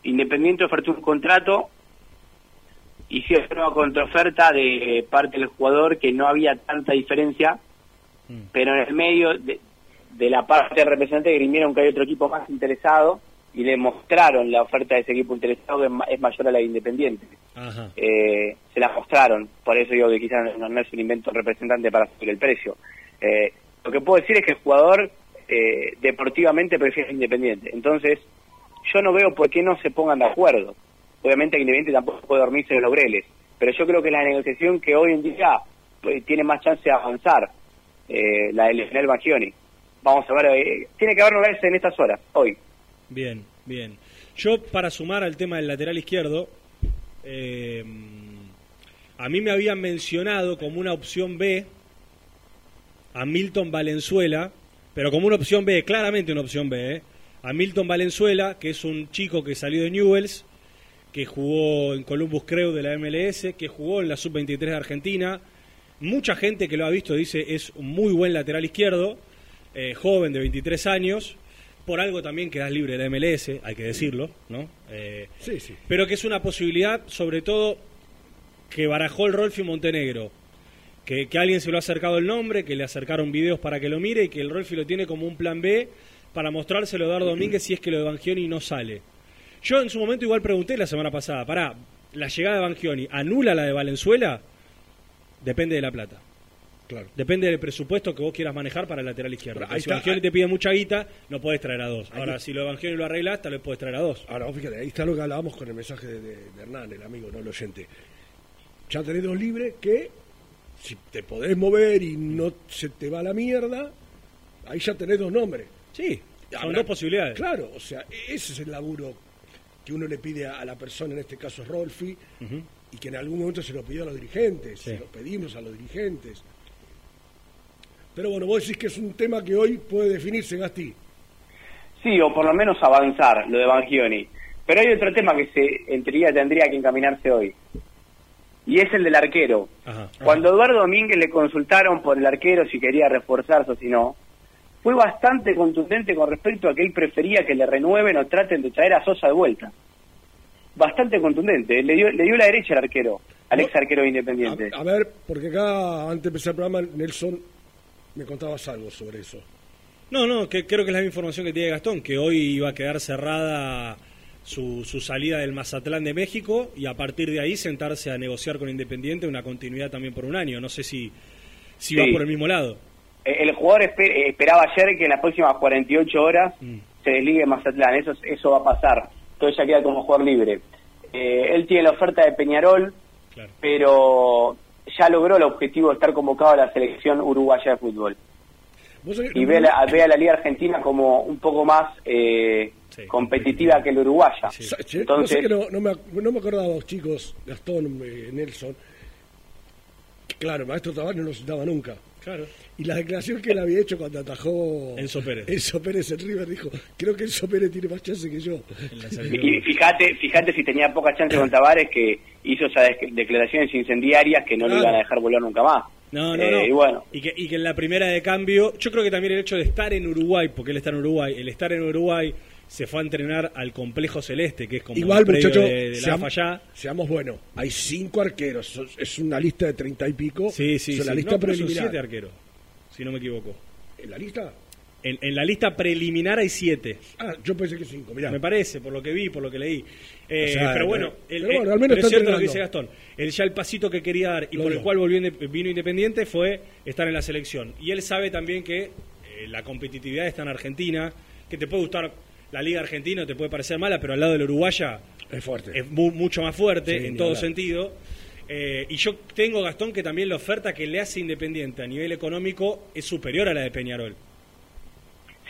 Independiente ofertó un contrato, hicieron una contraoferta de parte del jugador que no había tanta diferencia, pero en el medio de, de la parte representante grimieron que hay otro equipo más interesado y le mostraron la oferta de ese equipo interesado que es ma- es mayor a la de Independiente. Ajá. Eh, se la mostraron, por eso digo que quizás no, no es un invento representante para subir el precio. Eh, lo que puedo decir es que el jugador eh, deportivamente prefiere Independiente. Entonces, yo no veo por qué no se pongan de acuerdo. Obviamente Independiente tampoco puede dormirse en los laureles, pero yo creo que la negociación que hoy en día pues, tiene más chance de avanzar, eh, la de Leonel Baggioni. Vamos a ver, eh, tiene que haber novedades en estas horas, hoy. Bien, bien. Yo, para sumar al tema del lateral izquierdo, eh, a mí me habían mencionado como una opción B a Milton Valenzuela, pero como una opción B, claramente una opción B, ¿eh? a Milton Valenzuela, que es un chico que salió de Newells, que jugó en Columbus Crew de la MLS, que jugó en la Sub-23 de Argentina. Mucha gente que lo ha visto dice es un muy buen lateral izquierdo, eh, joven de 23 años, por algo también quedas libre de la MLS, hay que decirlo, ¿no? Eh, Sí, sí. pero que es una posibilidad, sobre todo, que barajó el Rolfi Montenegro. Que, que alguien se lo ha acercado el nombre, que le acercaron videos para que lo mire y que el Rolfi lo tiene como un plan B para mostrárselo a Eduardo Domínguez si es que lo de Bangioni no sale. Yo en su momento igual pregunté la semana pasada, pará, ¿la llegada de Bangioni anula la de Valenzuela? Depende de la plata. Claro. Depende del presupuesto que vos quieras manejar para el lateral izquierdo. Ahí si está- Bangioni te pide mucha guita, no podés traer a dos. Ahí- Ahora, si lo Bangioni lo arreglas, tal vez podés traer a dos. Ahora, fíjate, ahí está lo que hablábamos con el mensaje de, de- de Hernán, el amigo, no el oyente. Ya tenés dos libres que, si te podés mover y no se te va la mierda, ahí ya tenés dos nombres. Sí, son dos posibilidades. Claro, o sea, ese es el laburo que uno le pide a, a la persona, en este caso es Rolfi, y que en algún momento se lo pidió a los dirigentes, se lo pedimos a los dirigentes. Pero bueno, vos decís que es un tema que hoy puede definirse, Gasti. Sí, o por lo menos avanzar, lo de Bangioni. Pero hay otro tema que se, en teoría tendría que encaminarse hoy. Y es el del arquero. Cuando Eduardo Domínguez le consultaron por el arquero si quería reforzarse o si no, fue bastante contundente con respecto a que él prefería que le renueven o traten de traer a Sosa de vuelta. Bastante contundente. Le dio, le dio la derecha al arquero, al ex arquero de Independiente. A ver, porque acá, antes de empezar el programa, Nelson, me contabas algo sobre eso. No, no, que creo que es la misma información que tiene Gastón, que hoy iba a quedar cerrada su, su salida del Mazatlán de México y a partir de ahí sentarse a negociar con Independiente una continuidad también por un año. No sé si, si va por el mismo lado. El jugador espe- esperaba ayer que en las próximas 48 horas se desligue Mazatlán. Eso, eso va a pasar. Entonces ya queda como jugador libre. Eh, él tiene la oferta de Peñarol, pero ya logró el objetivo de estar convocado a la selección uruguaya de fútbol. Y ve a la, ve a la Liga Argentina como un poco más eh, competitiva que la uruguaya. Che, Entonces, no, sé que no, no me, no me acordaba, chicos, Gastón, eh, Nelson. Claro, el maestro Tavares no lo citaba nunca. Claro. Y la declaración que él había hecho cuando atajó Enzo Pérez. Enzo Pérez en River dijo, creo que Enzo Pérez tiene más chance que yo. Y fíjate, fíjate si tenía poca chance con Tavares que hizo esas dec- declaraciones incendiarias que no lo Claro. iban a dejar volar nunca más. No, no, Eh, no. Y bueno, Y que, y que en la primera de cambio, yo creo que también el hecho de estar en Uruguay, porque él está en Uruguay, el estar en Uruguay se fue a entrenar al complejo celeste, que es como Igual, el muchachos, de, de la seamos, buenos. Hay cinco arqueros. Es una lista de treinta y pico. Sí, sí, sí. la lista No, pero son preliminar. siete arqueros, si no me equivoco. ¿En la lista? En, en la lista preliminar hay siete. Ah, yo pensé que cinco, mirá. Me parece, por lo que vi, por lo que leí. Eh, O sea, pero bueno, pero- el, pero bueno, el- al menos pero es cierto lo que dice. Gastón. Él ya el pasito que quería dar y Lo por el cual volvió vino Independiente fue estar en la selección. Y él sabe también que eh, la competitividad está en Argentina, que te puede gustar la Liga Argentina, te puede parecer mala, pero al lado de la Uruguaya Es fuerte. es mu- mucho más fuerte Sí, en todo hablar. sentido. Eh, y yo tengo, Gastón, que también la oferta que le hace Independiente a nivel económico es superior a la de Peñarol.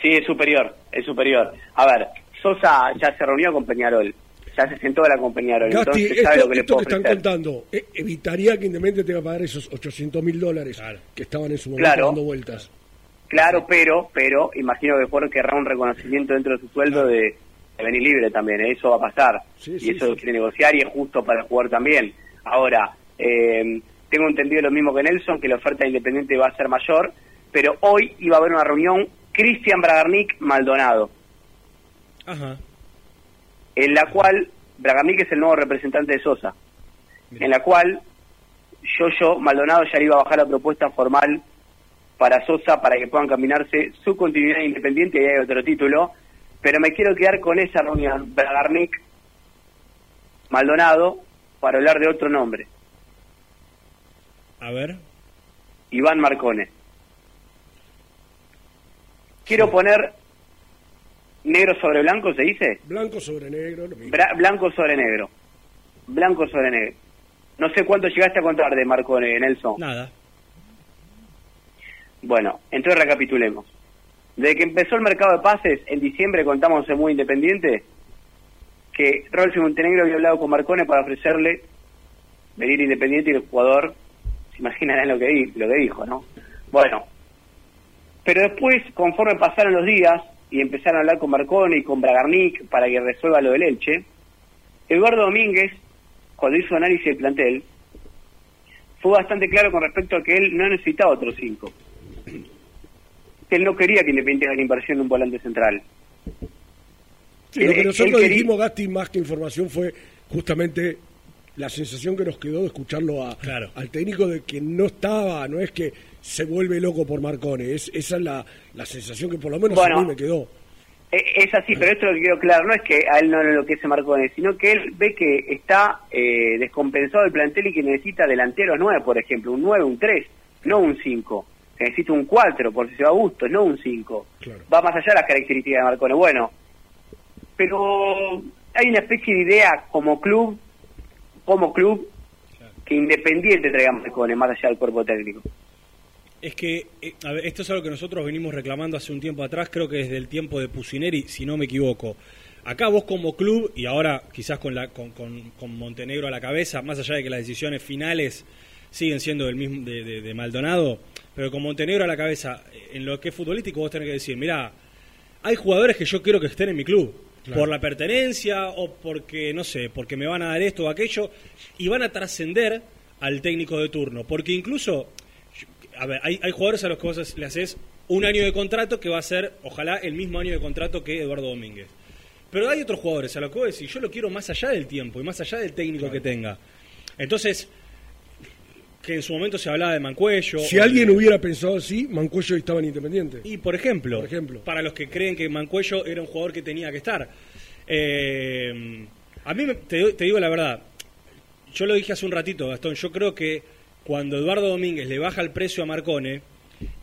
Sí, es superior, es superior. A ver, Sosa ya se reunió con Peñarol, ya se sentó la con Peñarol, Gasti, entonces sabe esto, lo que le esto puede que están contando eh, evitaría que Independiente tenga que pagar esos 800 mil dólares que estaban en su momento Claro. dando vueltas. Claro, pero, pero, imagino que jugador querrá un reconocimiento dentro de su sueldo de, de venir libre también, ¿eh? eso va a pasar. Sí, y sí, eso sí. lo quiere negociar y es justo para el jugador también. Ahora, eh, tengo entendido lo mismo que Nelson, que la oferta de Independiente va a ser mayor, pero hoy iba a haber una reunión Cristian Bragarnik Maldonado, Ajá. en la cual Bragarnik es el nuevo representante de Sosa, en la cual yo, yo, Maldonado ya le iba a bajar la propuesta formal para Sosa para que puedan caminarse su continuidad independiente y hay otro título, pero me quiero quedar con esa reunión, Bragarnik, Maldonado, para hablar de otro nombre, A ver. Iván Marcone. Quiero poner negro sobre blanco, ¿se dice? Blanco sobre negro, lo mismo. Bra- blanco sobre negro. Blanco sobre negro. No sé cuánto llegaste a contar de Marcone, Nelson. Nada. Bueno, entonces recapitulemos. Desde que empezó el mercado de pases, en diciembre contamos en Muy Independiente que Rolfi Montenegro había hablado con Marcone para ofrecerle venir Independiente y el jugador, se imaginarán lo que, dijo, ¿no? Bueno, pero después, conforme pasaron los días y empezaron a hablar con Marcone y con Bragarnik para que resuelva lo del Elche, Eduardo Domínguez, cuando hizo análisis del plantel, fue bastante claro con respecto a que él no necesitaba otros cinco. Que él no quería que Independiente haga la inversión de un volante central. Sí, lo que él nosotros quería- dijimos, Gasti, más que información, fue justamente la sensación que nos quedó de escucharlo a- al técnico de que no estaba, no es que se vuelve loco por Marcone, es, esa es la, la sensación que por lo menos Bueno. a mí me quedó. Eh, Es así, pero esto lo que quiero claro, no es que a él no lo que se Marcone, sino que él ve que está eh, descompensado el plantel y que necesita delanteros nueve, por ejemplo, un 9, un 3, no un 5. Necesita un 4, por si se va a gusto, no un 5. Va más allá de las características de Marcone. Bueno, pero hay una especie de idea como club, como club, que Independiente traiga Marcone, más allá del cuerpo técnico. Es que, eh, a ver, esto es algo que nosotros venimos reclamando hace un tiempo atrás, creo que desde el tiempo de Pusineri, si no me equivoco. Acá vos como club, y ahora quizás con, la, con, con- con Montenegro a la cabeza, más allá de que las decisiones finales siguen siendo del mismo de, de- de Maldonado, pero con Montenegro a la cabeza, en lo que es futbolístico vos tenés que decir, mirá, hay jugadores que yo quiero que estén en mi club, Claro. por la pertenencia o porque, no sé, porque me van a dar esto o aquello, y van a trascender al técnico de turno, porque incluso a ver, hay, hay jugadores a los que vos le haces un año de contrato que va a ser, ojalá, el mismo año de contrato que Eduardo Domínguez. Pero hay otros jugadores a los que vos decís, yo lo quiero más allá del tiempo y más allá del técnico que tenga. Entonces, que en su momento se hablaba de Mancuello. Si alguien hubiera pensado así, Mancuello estaba en Independiente. Y por ejemplo, Por ejemplo. para los que creen que Mancuello era un jugador que tenía que estar. Eh, a mí, te digo la verdad, yo lo dije hace un ratito, Gastón, yo creo que cuando Eduardo Domínguez le baja el precio a Marcone,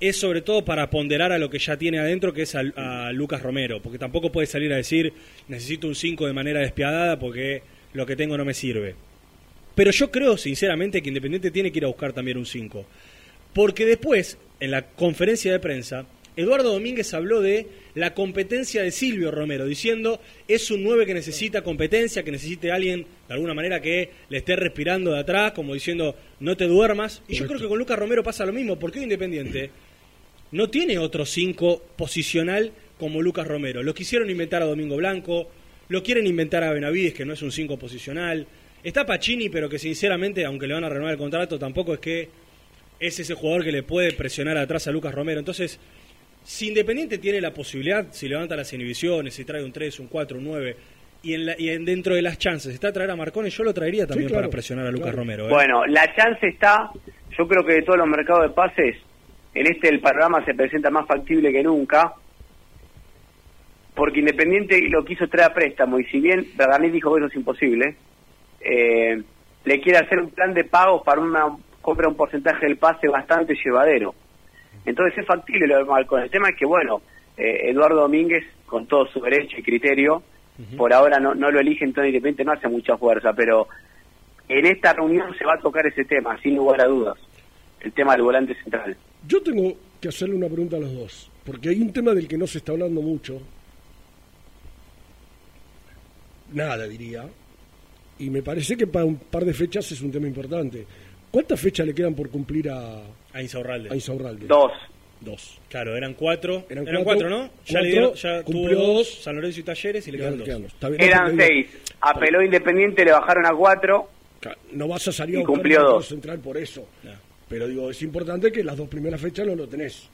es sobre todo para ponderar a lo que ya tiene adentro, que es a, a Lucas Romero, porque tampoco puede salir a decir, necesito un 5 de manera despiadada porque lo que tengo no me sirve. Pero yo creo, sinceramente, que Independiente tiene que ir a buscar también un 5. Porque después, en la conferencia de prensa, Eduardo Domínguez habló de la competencia de Silvio Romero, diciendo es un 9 que necesita competencia, que necesite alguien de alguna manera que le esté respirando de atrás, como diciendo no te duermas. Y yo creo que con Lucas Romero pasa lo mismo, porque hoy Independiente no tiene otro 5 posicional como Lucas Romero. Lo quisieron inventar a Domingo Blanco, lo quieren inventar a Benavides, que no es un 5 posicional. Está Pacini, pero que sinceramente, aunque le van a renovar el contrato, tampoco es que es ese jugador que le puede presionar atrás a Lucas Romero. Entonces, si Independiente tiene la posibilidad, si levanta las inhibiciones, si trae un 3, un 4, un 9, y, en la- y en- dentro de las chances está traer a Marcone, yo lo traería también claro, para presionar a Lucas claro. Romero. ¿eh? Bueno, la chance está, yo creo que de todos los mercados de pases, en este el panorama se presenta más factible que nunca, porque Independiente lo quiso traer a préstamo, y si bien Bragarnik dijo que eso es imposible, eh, le quiere hacer un plan de pagos para una compra un porcentaje del pase bastante llevadero. Entonces es factible lo de Malcón. El tema es que, bueno, eh, Eduardo Domínguez, con todo su derecho y criterio, por ahora no, no lo elige, entonces independiente no hace mucha fuerza, pero en esta reunión se va a tocar ese tema, sin lugar a dudas, el tema del volante central. Yo tengo que hacerle una pregunta a los dos, porque hay un tema del que no se está hablando mucho, nada diría, y me parece que para un par de fechas es un tema importante. ¿Cuántas fechas le quedan por cumplir a, A Insaurralde. a Insaurralde? Dos. Dos. Claro, eran cuatro. Eran Eran, cuatro, cuatro, ¿no? Ya, le dieron, ya tuvo cumplió dos, dos. San Lorenzo y Talleres y le quedan dos. Eran no, seis. Apeló Independiente, le bajaron a cuatro. No vas a salir Y a cumplió un dos. central por eso. Pero digo, es importante que las dos primeras fechas no lo tenés.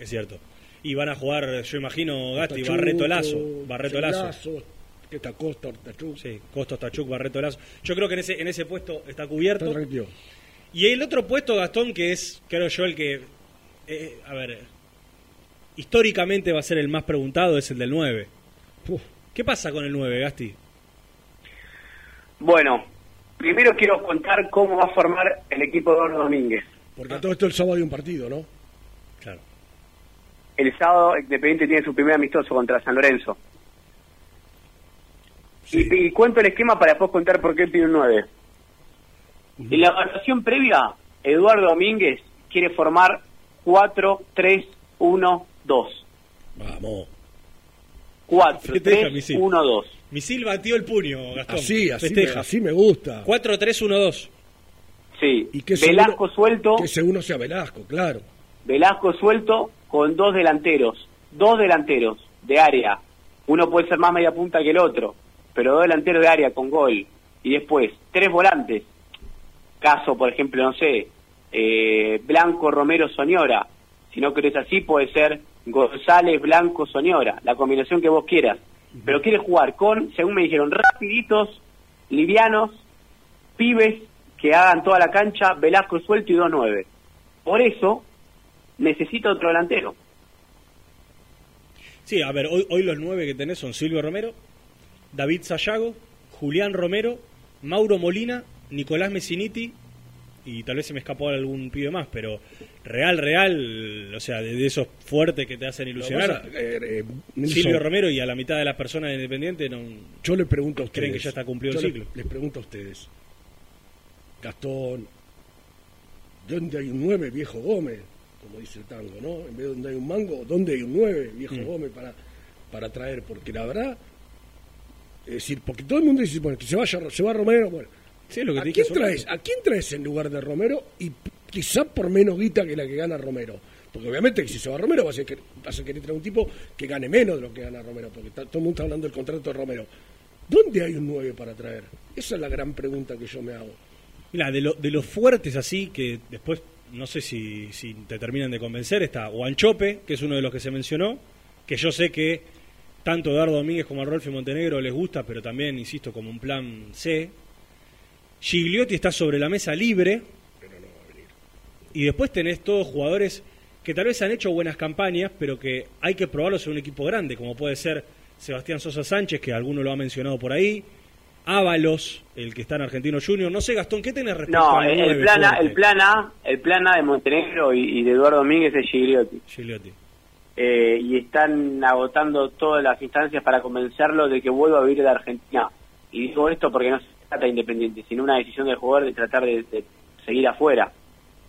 Es cierto. Y van a jugar, yo imagino, Gasti, Tachuco, Barreto Lazo. Barreto Lazo. Está Costa, Ortachuk. Sí, Tachuk, Barreto Lazo. Yo creo que en ese, en ese puesto está cubierto. Está tranquilo. Y el otro puesto, Gastón, que es, creo yo, el que. eh, a ver. Históricamente va a ser el más preguntado, es el del 9. ¿Qué pasa con el 9, Gasti? Bueno, primero quiero contar cómo va a formar el equipo de Eduardo Domínguez. Porque todo esto el sábado hay un partido, ¿no? Claro. El sábado Independiente tiene su primer amistoso contra San Lorenzo. Y, y cuento el esquema para después contar por qué pide un 9. En la evaluación previa, Eduardo Domínguez quiere formar 4-3-1-2. Vamos. 4, Festeja, 3, Misil. 1, 2. Misil batió el puño, Gastón. Así, así, me, Festeja. así me gusta. 4-3-1-2. Sí. Y que Velasco seguro- suelto. Que ese uno sea Velasco, claro. Velasco suelto con dos delanteros. Dos delanteros de área. Uno puede ser más media punta que el otro. Pero dos delanteros de área con gol. Y después, tres volantes. Caso, por ejemplo, no sé, eh, Blanco, Romero, Soñora. Si no querés así, puede ser González, Blanco, Soñora. La combinación que vos quieras. Pero quiere jugar con, según me dijeron, rapiditos, livianos, pibes que hagan toda la cancha, Velasco suelto y 2-9. Por eso, necesita otro delantero. Sí, a ver, hoy, hoy los nueve que tenés son Silvio Romero, David Sayago, Julián Romero, Mauro Molina, Nicolás Messiniti y tal vez se me escapó algún pibe más, pero real, real, o sea, de, de esos fuertes que te hacen ilusionar. Eh, eh, Nelson, Silvio Romero y a la mitad de las personas de Independiente no, Yo le pregunto a ustedes. creen que ya está cumplido el ciclo. Les pregunto a ustedes. Gastón, ¿dónde hay un 9, viejo Gómez? Como dice el tango, ¿no? En vez de donde hay un mango, ¿dónde hay un 9, viejo Mm. Gómez, para, para traer? Porque la verdad, es decir, porque todo el mundo dice, bueno, que se vaya, se va Romero, bueno. Sí, lo que ¿A quién traes? ¿A quién traes en lugar de Romero? Y quizá por menos guita que la que gana Romero. Porque obviamente que si se va Romero vas a, querer, vas a querer traer un tipo que gane menos de lo que gana Romero, porque está- todo el mundo está hablando del contrato de Romero. ¿Dónde hay un 9 para traer? Esa es la gran pregunta que yo me hago. Mira, de, lo- de los fuertes así, que después no sé si, si te terminan de convencer, está Guanchope, que es uno de los que se mencionó, que yo sé que tanto Eduardo Domínguez como a Rolfi Montenegro les gusta, pero también, insisto, como un plan C. Gigliotti está sobre la mesa libre. Y después tenés todos jugadores que tal vez han hecho buenas campañas, pero que hay que probarlos en un equipo grande, como puede ser Sebastián Sosa Sánchez, que alguno lo ha mencionado por ahí, Ábalos, el que está en Argentino Junior. No sé, Gastón, ¿qué tenés respecto No, al el, nueve plan A, el plan A, el plan A de Montenegro y, y de Eduardo Domínguez es Gigliotti. Gigliotti. Eh, y están agotando todas las instancias para convencerlo de que vuelva a vivir de Argentina. Y digo esto porque no se trata de Independiente, sino una decisión del jugador de tratar de, de seguir afuera,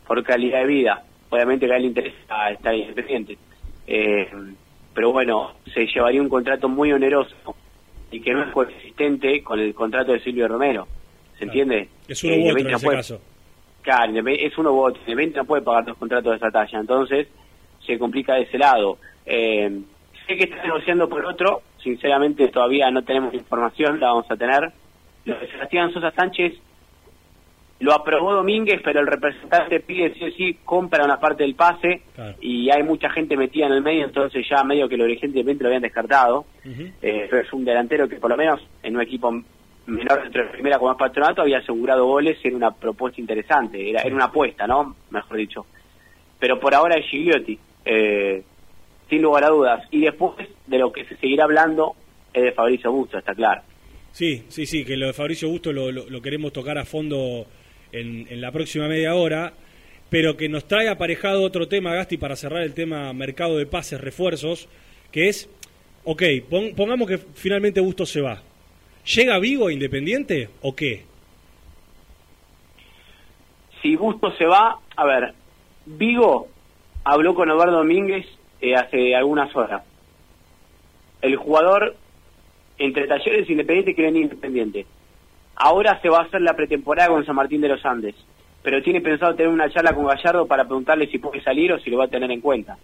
por calidad de vida. Obviamente que a él le interesa estar independiente. Eh, pero bueno, se llevaría un contrato muy oneroso y que no es coexistente con el contrato de Silvio Romero. ¿Se entiende? Es uno Eh, u otro Independiente en ese puede- caso. Claro, es uno u otro. Independiente no puede pagar dos contratos de esa talla. Entonces, se complica de ese lado. Eh, sé que está negociando por otro. Sinceramente, todavía no tenemos información. La vamos a tener. Lo de Sebastián Sosa Sánchez lo aprobó Domínguez, pero el representante pide sí o sí compra una parte del pase y hay mucha gente metida en el medio, entonces ya medio que lo urgentemente lo habían descartado. Eh, pero es un delantero que por lo menos en un equipo menor de primera como patronato había asegurado goles era una propuesta interesante, era, era una apuesta, ¿no? Mejor dicho. Pero por ahora es Gigliotti, eh, sin lugar a dudas. Y después de lo que se seguirá hablando es de Fabricio Busto, está claro. Sí, sí, sí, que lo de Fabricio Busto lo, lo- lo queremos tocar a fondo en, en la próxima media hora. pero que nos trae aparejado otro tema, Gasti, para cerrar el tema mercado de pases, refuerzos, que es, ok, pon- pongamos que finalmente Bustos se va. ¿Llega Vigo a Independiente o qué? Si Bustos se va, a ver, Vigo habló con Eduardo Domínguez eh, hace algunas horas. El jugador entre Talleres e Independiente quiere venir Independiente. Ahora se va a hacer la pretemporada con San Martín de los Andes, pero tiene pensado tener una charla con Gallardo para preguntarle si puede salir o si lo va a tener en cuenta.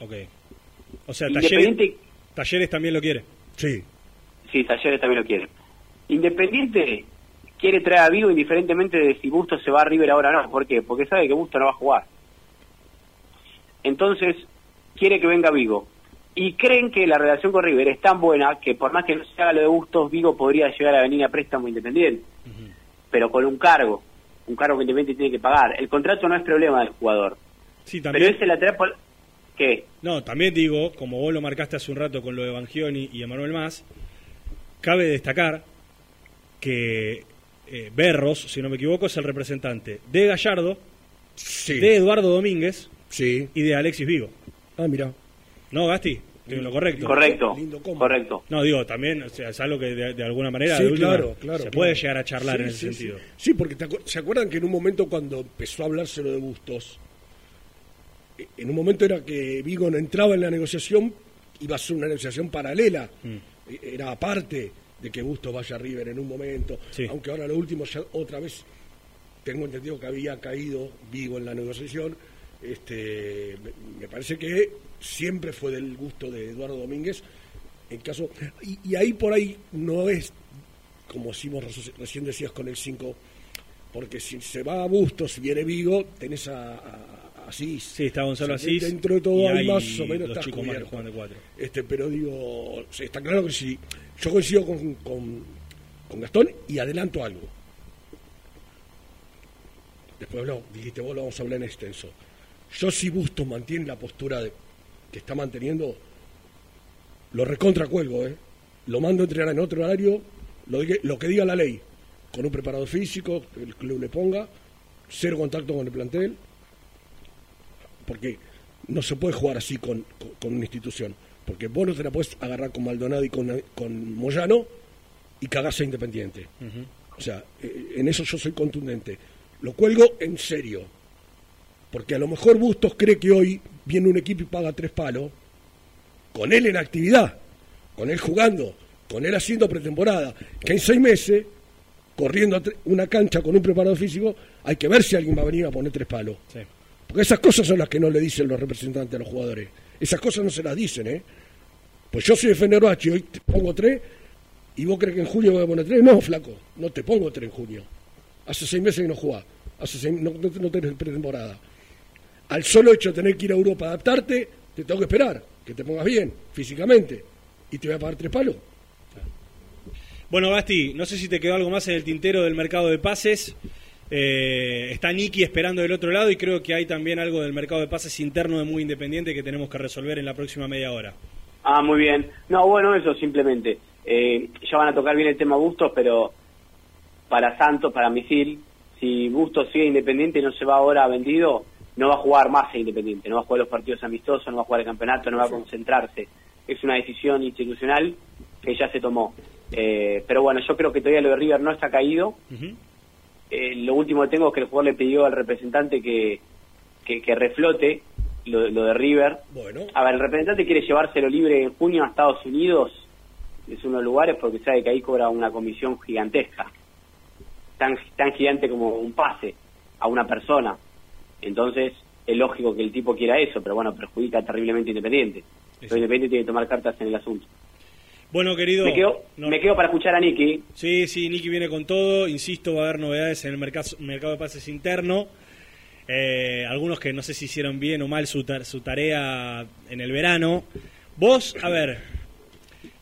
Ok. O sea, Independiente- Talleres, Talleres también lo quiere. Sí. Sí, Talleres también lo quiere. Independiente quiere traer a Vigo indiferentemente de si Busto se va a River ahora o no. ¿Por qué? Porque sabe que Busto no va a jugar. Entonces, quiere que venga Vigo. Y creen que la relación con River es tan buena que por más que no se haga lo de Bustos, Vigo podría llegar a venir a préstamo independiente. Pero con un cargo. Un cargo que Independiente tiene que pagar. El contrato no es problema del jugador. Sí, Pero también. ese lateral... por- ¿Qué? No, también digo, como vos lo marcaste hace un rato con lo de Bangioni y Emanuel Más, cabe destacar que eh, Berros, si no me equivoco, es el representante de Gallardo, de Eduardo Domínguez y de Alexis Vigo. Ah, mira. ¿No, Gasti? En lo correcto. Correcto, correcto. No, digo, también o sea, es algo que de, de alguna manera Sí, de última, claro, claro, se claro. puede llegar a charlar Sí, en ese sí, sentido. Sí, Sí, porque te acu- se acuerdan que en un momento cuando empezó a hablárselo de Bustos, eh, en un momento era que Vigo no entraba en la negociación, iba a ser una negociación paralela, Mm. Eh, era aparte de que Bustos vaya a River en un momento, aunque ahora lo último ya otra vez tengo entendido que había caído Vigo en la negociación, este, me, parece que siempre fue del gusto de Eduardo Domínguez, en caso, y, y ahí por ahí no es como decimos reci- recién decías con el 5, porque si se va a Bustos y viene Vigo, tenés a, a- a Asís. Sí, está Gonzalo O sea, Asís. Dentro de todo hay más o menos estás chicos más que cubierto. de cuatro. Este, pero digo, está claro que si yo coincido con, con, con Gastón y adelanto algo. Después lo dijiste vos, lo vamos a hablar en extenso. Yo si Bustos mantiene la postura de- que está manteniendo, lo recontra cuelgo, ¿eh? Lo mando a entrenar en otro horario, lo, diga- lo que diga la ley, con un preparador físico, que el club le ponga, cero contacto con el plantel, porque no se puede jugar así con, con- con una institución, porque vos no te la puedes agarrar con Maldonado y con, con Moyano y cagás a Independiente. O sea, eh, en eso yo soy contundente. Lo cuelgo en serio. Porque a lo mejor Bustos cree que hoy viene un equipo y paga tres palos, con él en actividad, con él jugando, con él haciendo pretemporada, que en seis meses, corriendo una cancha con un preparador físico, hay que ver si alguien va a venir a poner tres palos. Porque esas cosas son las que no le dicen los representantes a los jugadores. Esas cosas no se las dicen, ¿eh? Pues yo soy de Fenerbahce, hoy te pongo tres, y vos crees que en junio voy a poner tres. No, flaco, no te pongo tres en junio. Hace seis meses que no jugás, hace seis, no, no, no tenés pretemporada. Al solo hecho de tener que ir a Europa a adaptarte, te tengo que esperar, que te pongas bien físicamente, y te voy a pagar tres palos. Bueno, Gasti, no sé si te quedó algo más en el tintero del mercado de pases. Eh, está Nicky esperando del otro lado y creo que hay también algo del mercado de pases interno de muy independiente que tenemos que resolver en la próxima media hora. Ah, muy bien. No, bueno, eso simplemente. Eh, ya van a tocar bien el tema Bustos, pero para Santos, para Misil, si Bustos sigue independiente y no se va ahora vendido, no va a jugar más a Independiente, no va a jugar los partidos amistosos, no va a jugar el campeonato, no va a concentrarse. Es una decisión institucional que ya se tomó. Eh, pero bueno, yo creo que todavía lo de River no está caído. Eh, lo último que tengo es que el jugador le pidió al representante que, que, que reflote lo, lo de River. Bueno. A ver, el representante quiere llevárselo libre en junio a Estados Unidos, es uno de los lugares porque sabe que ahí cobra una comisión gigantesca, tan, tan gigante como un pase a una persona. Entonces, es lógico que el tipo quiera eso, pero bueno, perjudica terriblemente a Independiente. Pero Independiente tiene que tomar cartas en el asunto. Bueno, querido. Me quedo, no- me quedo para escuchar a Nicky. Sí, sí, Nicky viene con todo. Insisto, va a haber novedades en el mercado, mercado de pases interno. Eh, algunos que no sé si hicieron bien o mal su, tar- su tarea en el verano. Vos, a ver,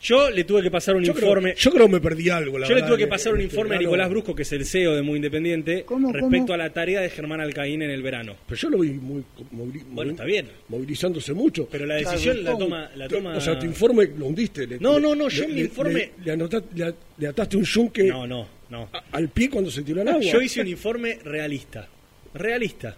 yo le tuve que pasar un Yo creo- informe. yo creo que me perdí algo, la Yo le tuve que pasar un este informe a. Nicolás Brusco, que es el CEO de Muy Independiente, ¿Cómo, respecto cómo? a la tarea de Germán Alcaín en el verano. Pero yo lo vi muy, movili- Bueno, está bien. movilizándose mucho. Pero la decisión la toma- la toma- O sea, tu informe lo hundiste. le- No, no, no, yo en mi informe- Le, le anota- le- ataste un yunque No, no, no. a- al pie cuando se tiró el agua. Yo hice un informe realista. Realista.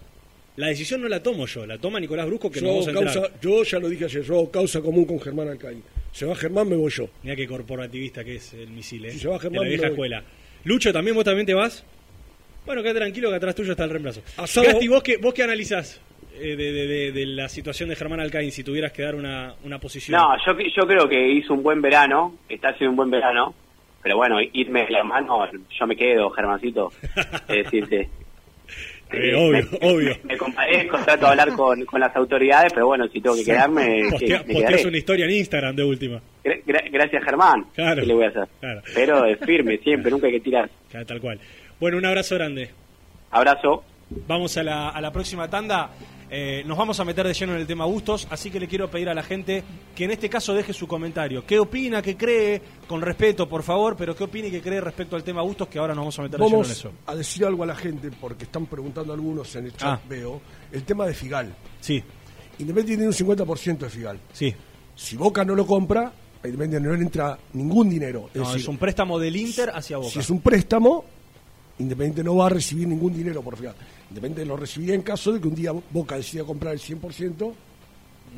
la decisión no la tomo yo, la toma Nicolás Brusco, que Yo, nos vamos a causa, yo ya lo dije ayer, yo hago causa común con Germán Alcaín. Se va Germán, me voy yo. Mira qué corporativista que es el misil, ¿eh? Si se va de Germán, la vieja me voy. escuela. Lucho, ¿también vos también te vas? Bueno, quédate tranquilo que atrás tuyo está el reemplazo. Asado. Gasti, ¿vos qué, vos qué analizás eh, de, de- de- de la situación de Germán Alcaín si tuvieras que dar una, una posición? No, yo, yo creo que hizo un buen verano, está haciendo un buen verano, pero bueno, irme de la mano, yo me quedo, Germancito, es decirte. Eh, obvio, obvio. Me compadezco, trato de hablar con, con las autoridades, pero bueno, si tengo que quedarme, que- Postea- una historia en Instagram de última. Gra- gra- gracias, Germán. Claro. ¿Qué le voy a hacer? Claro. Pero es firme, siempre, nunca hay que tirar. Claro, tal cual. Bueno, un abrazo grande. Abrazo. Vamos a la, a la próxima tanda. Eh, nos vamos a meter de lleno en el tema Bustos, así que le quiero pedir a la gente que en este caso deje su comentario. ¿Qué opina, qué cree? Con respeto, por favor, pero qué opina y qué cree respecto al tema Bustos, que ahora nos vamos a meter de lleno en eso. a decir algo a la gente, porque están preguntando algunos en el chat, Ah. veo, el tema de Figal. Sí. Independiente tiene un 50% de Figal. Sí. Si Boca no lo compra, a Independiente no le entra ningún dinero. No, es un préstamo del Inter hacia Boca. Si es un préstamo, Independiente no va a recibir ningún dinero por Figal. Independiente lo recibiría en caso de que un día Boca decida comprar el 100%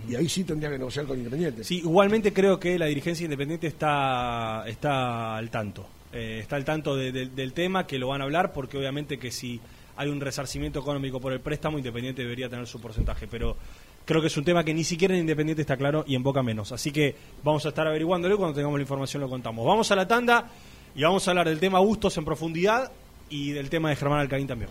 y ahí sí tendría que negociar con Independiente. Sí, igualmente creo que la dirigencia independiente está, está al tanto. Eh, está al tanto de- de- del tema, que lo van a hablar, porque obviamente que si hay un resarcimiento económico por el préstamo, Independiente debería tener su porcentaje. Pero creo que es un tema que ni siquiera en Independiente está claro y en Boca menos. Así que vamos a estar averiguándolo y cuando tengamos la información lo contamos. Vamos a la tanda y vamos a hablar del tema Bustos en profundidad y del tema de Germán Alcaín también.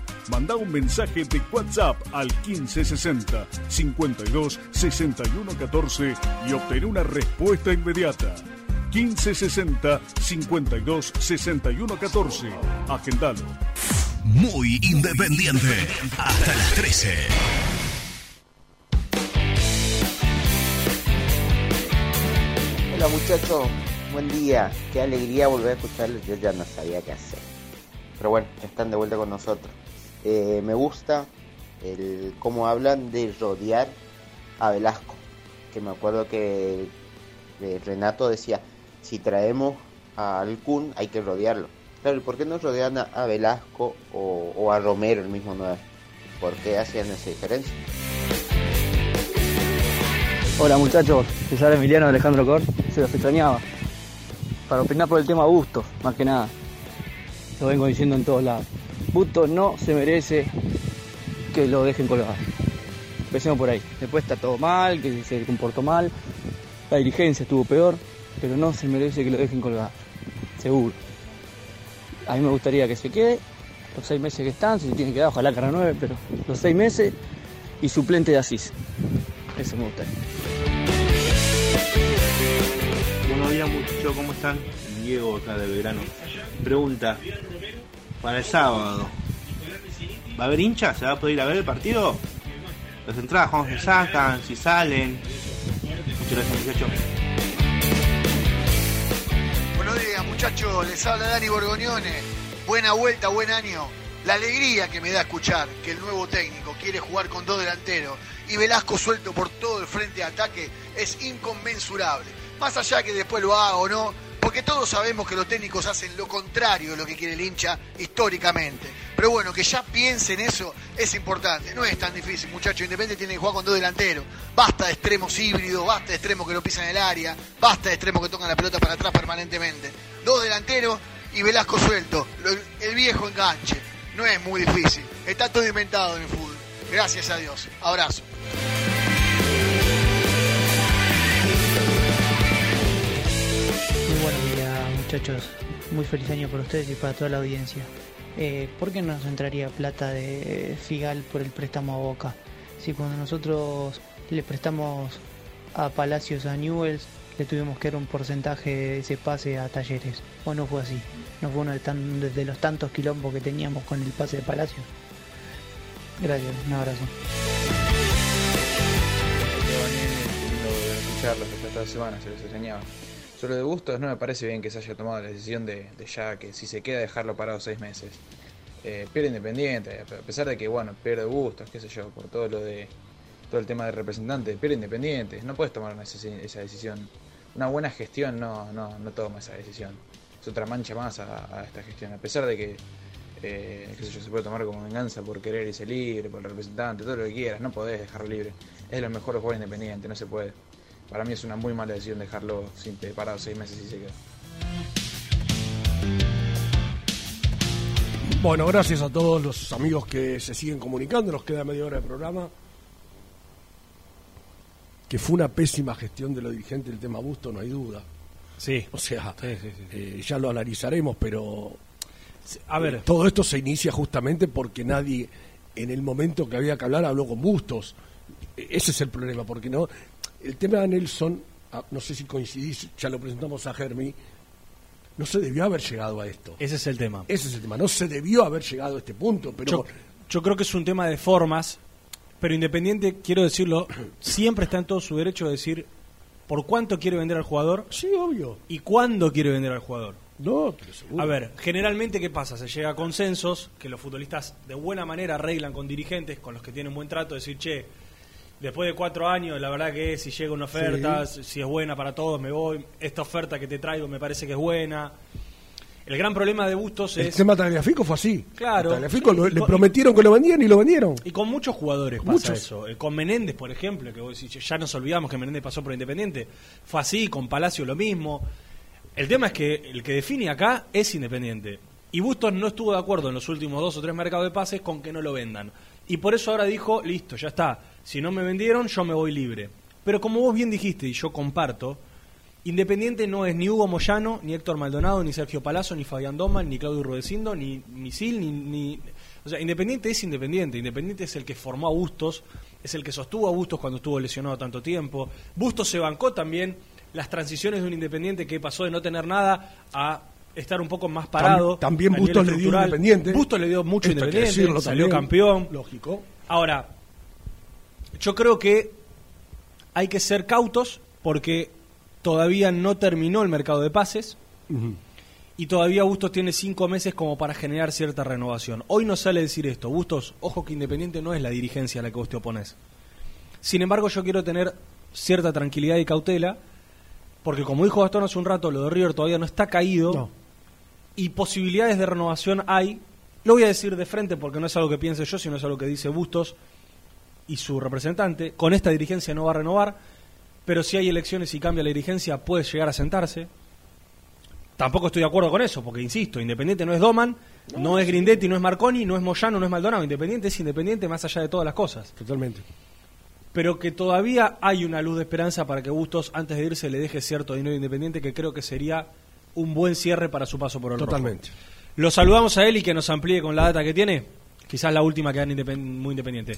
Manda un mensaje de WhatsApp al 1560 52 61 14 y obtén una respuesta inmediata. 1560 52 61 14. Agendalo. Muy independiente. Hasta las 13. Hola muchachos, buen día. Qué alegría volver a escucharles. Yo ya no sabía qué hacer. Pero bueno, están de vuelta con nosotros. Eh, me gusta el cómo hablan de rodear a Velasco. Que me acuerdo que Renato decía, si traemos al Kun hay que rodearlo. Claro, ¿y por qué no rodean a, a Velasco o, a Romero el mismo 9? ¿Por qué hacían esa diferencia? Hola muchachos, sale Emiliano Alejandro Cor, se los extrañaba. Para opinar por el tema Bustos, más que nada. Lo vengo diciendo en todos lados. Bustos no se merece que lo dejen colgado. Empecemos por ahí. Después está todo mal, que se comportó mal. La dirigencia estuvo peor, pero no se merece que lo dejen colgado. Seguro. A mí me gustaría que se quede los seis meses que están, si se tiene que quedar, ojalá que renueve, pero los seis meses y suplente de Asís. Eso me gustaría. Buenos días muchachos, ¿cómo están? Diego acá de Belgrano. Pregunta, para el sábado, ¿va a haber hinchas? ¿Se va a poder ir a ver el partido? Las entradas, ¿cómo se sacan? ¿Si salen? Muchas gracias muchachos. Buenos días, muchachos. Les habla Dani Borgoñone. Buena vuelta, buen año. La alegría que me da escuchar que el nuevo técnico quiere jugar con dos delanteros y Velasco suelto por todo el frente de ataque es inconmensurable. Más allá que después lo haga o no, porque todos sabemos que los técnicos hacen lo contrario de lo que quiere el hincha históricamente. Pero bueno, que ya piensen eso es importante. No es tan difícil, muchachos. Independiente tiene que jugar con dos delanteros. Basta de extremos híbridos, basta de extremos que no pisan el área, basta de extremos que tocan la pelota para atrás permanentemente. Dos delanteros y Velasco suelto. Lo- El viejo enganche. No es muy difícil. Está todo inventado en el fútbol. Gracias a Dios. Abrazo. Muchachos, muy feliz año para ustedes y para toda la audiencia. Eh, ¿Por qué no nos entraría plata de Figal por el préstamo a Boca? Si cuando nosotros le prestamos a Palacios a Newells, le tuvimos que dar un porcentaje de ese pase a Talleres. ¿O no fue así? ¿No fue uno de, tan- de los tantos quilombos que teníamos con el pase de Palacios? Gracias, un abrazo. extrañaba. Sobre lo de Bustos, no me parece bien que se haya tomado la decisión de, de ya que si se queda dejarlo parado seis meses. Eh, pierde Independiente, a pesar de que, bueno, pierde Bustos, qué sé yo, por todo lo de todo el tema del representante, pierde Independiente, no puedes tomar esa decisión. Una buena gestión no, no, no toma esa decisión. Es otra mancha más a, esta gestión, a pesar de que eh, qué sé yo, se puede tomar como venganza por querer irse libre, por el representante, todo lo que quieras, no podés dejarlo libre. Es de los mejores jugadores independientes, no se puede. Para mí es una muy mala decisión dejarlo sin parado seis meses y se queda. Bueno, gracias a todos los amigos que se siguen comunicando. Nos queda media hora de programa. Que fue una pésima gestión de los dirigentes del tema Busto, no hay duda. Sí. O sea, eh, ya lo analizaremos, pero. A ver. eh, todo esto se inicia justamente porque nadie, en el momento que había que hablar, habló con Bustos. E- Ese es el problema, porque no. El tema de Nelson, ah, no sé si coincidís, ya lo presentamos a Germi, no se debió haber llegado a esto. Ese es el tema. Ese es el tema. No se debió haber llegado a este punto, pero Yo, yo creo que es un tema de formas, pero Independiente, quiero decirlo, siempre está en todo su derecho de decir por cuánto quiere vender al jugador. Sí, obvio. Y cuándo quiere vender al jugador. No, pero seguro. A ver, generalmente, ¿qué pasa? Se llega a consensos que los futbolistas de buena manera arreglan con dirigentes, con los que tienen buen trato, decir, che, después de cuatro años, la verdad que si llega una oferta, si es buena para todos, me voy. Esta oferta que te traigo me parece que es buena. El gran problema de Bustos El es... tema Tagliafico fue así. Claro. Tagliafico y le prometieron que lo vendían y lo vendieron. Y con muchos jugadores pasa Muchos. eso. Eh, Con Menéndez, por ejemplo, que vos decís, ya nos olvidamos que Menéndez pasó por Independiente. Fue así, con Palacio lo mismo. El tema es que el que define acá es Independiente. Y Bustos no estuvo de acuerdo en los últimos dos o tres mercados de pases con que no lo vendan. Y por eso ahora dijo, listo, ya está. Si no me vendieron, yo me voy libre. Pero como vos bien dijiste, y yo comparto, Independiente no es ni Hugo Moyano, ni Héctor Maldonado, ni Sergio Palazzo, ni Fabián Doman, ni Claudio Rudecindo, ni Misil, ni, ni... O sea, Independiente es Independiente. Independiente es el que formó a Bustos, es el que sostuvo a Bustos cuando estuvo lesionado tanto tiempo. Bustos se bancó también las transiciones de un Independiente que pasó de no tener nada a estar un poco más parado. Tam- también Bustos le dio. Independiente. Bustos le dio mucho Esto Independiente, salió también. campeón. Lógico. Ahora, yo creo que hay que ser cautos porque todavía no terminó el mercado de pases y todavía Bustos tiene cinco meses como para generar cierta renovación. Hoy no sale decir esto. Bustos, ojo que Independiente no es la dirigencia a la que vos te oponés. Sin embargo, yo quiero tener cierta tranquilidad y cautela porque como dijo Gastón hace un rato, lo de River todavía no está caído y posibilidades de renovación hay. Lo voy a decir de frente porque no es algo que piense yo, sino es algo que dice Bustos y su representante. Con esta dirigencia no va a renovar, pero si hay elecciones y cambia la dirigencia puede llegar a sentarse. Tampoco estoy de acuerdo con eso, porque insisto, Independiente no es Doman, no, es Grindetti, no es Marconi, no es Moyano, no es Maldonado. Independiente es Independiente más allá de todas las cosas. Totalmente. Pero que todavía hay una luz de esperanza para que Bustos, antes de irse, le deje cierto dinero Independiente, que creo que sería un buen cierre para su paso por el rojo. Totalmente. Lo saludamos a él y que nos amplíe con la data que tiene. Quizás la última que dan independ- muy independiente.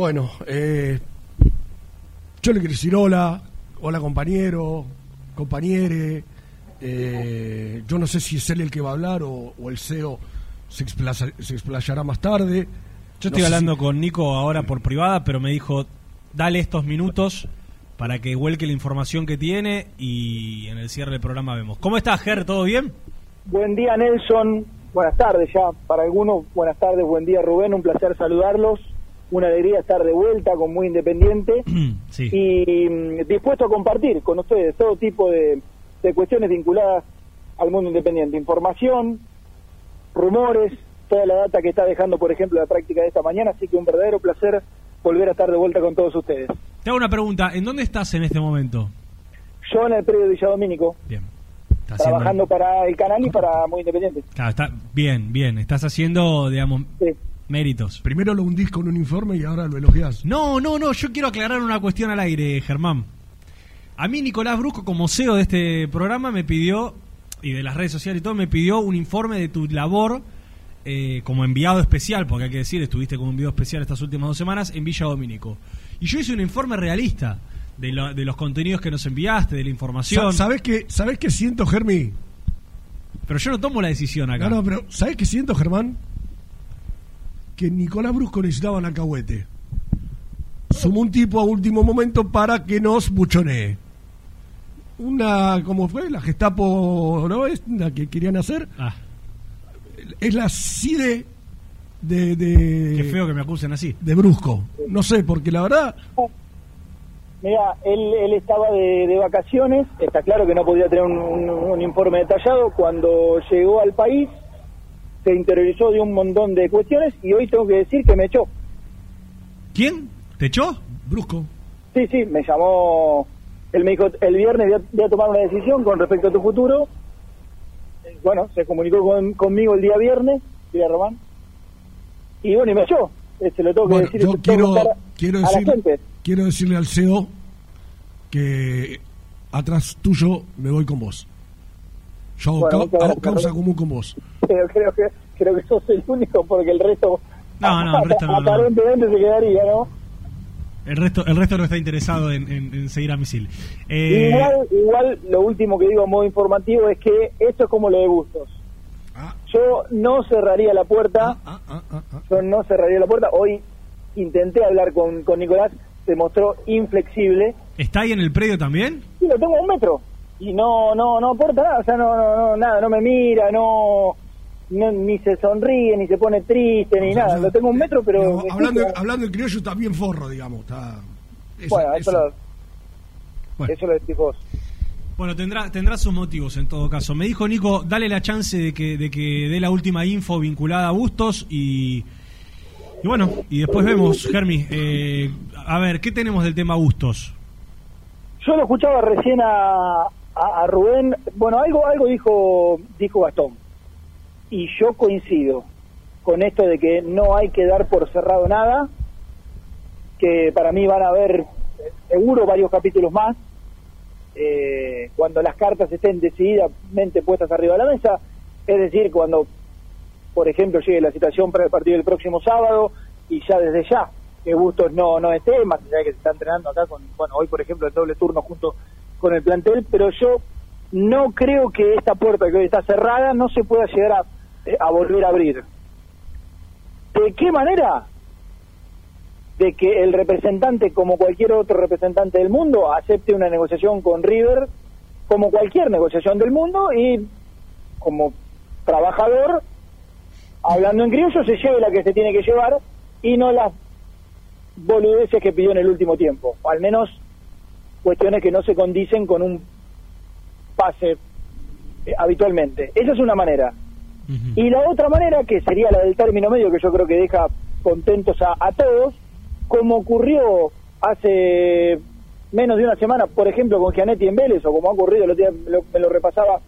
Bueno, eh, yo le quiero decir hola, hola compañero, compañere. eh, yo no sé si es él el que va a hablar o, o el CEO se, explaza- se explayará más tarde. Yo estoy hablando con Nico ahora por privada, pero me dijo, dale estos minutos para que vuelque la información que tiene y en el cierre del programa vemos. ¿Cómo estás, Ger? ¿Todo bien? Buen día, Nelson. Buenas tardes ya. Para algunos, buenas tardes, buen día, Rubén. Un placer saludarlos. Una alegría estar de vuelta con Muy Independiente y mm, dispuesto a compartir con ustedes todo tipo de, de cuestiones vinculadas al mundo independiente. Información, rumores, toda la data que está dejando, por ejemplo, la práctica de esta mañana. Así que un verdadero placer volver a estar de vuelta con todos ustedes. Te hago una pregunta. ¿En dónde estás en este momento? Yo en el predio de Villa Domínico, Estás trabajando para el canal y para Muy Independiente. Claro, está bien, bien. Estás haciendo, digamos, méritos. Primero lo hundís con un informe y ahora lo elogiás. No, no, no. Yo quiero aclarar una cuestión al aire, Germán. A mí Nicolás Brusco, como CEO de este programa, me pidió, y de las redes sociales y todo, me pidió un informe de tu labor eh, como enviado especial, porque hay que decir, estuviste como enviado especial estas últimas dos semanas en Villa Domínico. Y yo hice un informe realista de, lo- de los contenidos que nos enviaste, de la información. Sa- ¿Sabés qué, ¿Sabés qué siento, Germi? Pero yo no tomo la decisión acá. No, no, pero ¿sabés qué siento, Germán? Que Nicolás Brusco necesitaba un alcahuete. Sumó un tipo a último momento para que nos buchonee. Una, ¿cómo fue? La Gestapo, ¿no? Es la que querían hacer. Ah. Es la CIDE de, de... Qué feo que me acusen así. De Brusco. No sé, porque la verdad... Mira, él, él estaba de, de vacaciones, está claro que no podía tener un, un- un informe detallado. Cuando llegó al país, se interiorizó de un montón de cuestiones y hoy tengo que decir que me echó. ¿Quién? ¿Te echó? Brusco. Sí, sí, me llamó. Él me dijo: el viernes voy a, voy a tomar una decisión con respecto a tu futuro. Bueno, se comunicó con- conmigo el día viernes, día Román. Y bueno, y me echó. Se lo tengo que Bueno, decir yo quiero, quiero, a la gente. quiero decirle al CEO que atrás tuyo me voy con vos. Yo hago, Bueno, hago gracias, causa común con vos. Pero creo que, creo que sos el único porque el resto. No, no, el resto no, no. Aparentemente se quedaría, ¿no? El resto, el resto no está interesado en, en- en seguir a Misil. Eh, Igual, igual, lo último que digo a modo informativo es que esto es como lo de Bustos. Yo no cerraría la puerta, yo no cerraría la puerta. Hoy intenté hablar con, con Nicolás, se mostró inflexible. ¿Está ahí en el predio también? Sí, lo tengo a un metro y no, no, no aporta nada, o sea, no, no, no, nada, no me mira, no, no- ni se sonríe, ni se pone triste, ni O sea, nada. yo- Lo tengo un metro, pero Digamos, me hablando, escucha. hablando en criollo está bien forro, digamos. Está, eso- bueno, eso, eso. lo, eso lo decís vos. Bueno, tendrá, tendrá sus motivos en todo caso. Me dijo Nico, dale la chance de que, de que dé la última info vinculada a Bustos y, y bueno, y después vemos, Germi. eh, a ver, ¿qué tenemos del tema Bustos? Yo lo escuchaba recién a, a, a Rubén, bueno, algo algo dijo dijo Gastón, y yo coincido con esto de que no hay que dar por cerrado nada, que para mí van a haber seguro varios capítulos más, eh, cuando las cartas estén decididamente puestas arriba de la mesa, es decir, cuando, por ejemplo, llegue la situación para el partido del próximo sábado y ya desde ya que Bustos no, no esté, más allá que se está entrenando acá con, bueno, hoy por ejemplo el doble turno junto con el plantel, pero yo no creo que esta puerta que hoy está cerrada no se pueda llegar a, eh, a volver a abrir. ¿De qué manera? De que el representante, como cualquier otro representante del mundo, acepte una negociación con River, como cualquier negociación del mundo, y como trabajador, hablando en criollo, se lleve la que se tiene que llevar y no las boludeces que pidió en el último tiempo. Al menos cuestiones que no se condicen con un pase eh, habitualmente. Esa es una manera. Y la otra manera, que sería la del término medio, que yo creo que deja contentos a, a todos, como ocurrió hace menos de una semana, por ejemplo, con Gianetti en Vélez, o como ha ocurrido, el otro día me lo, me lo repasaba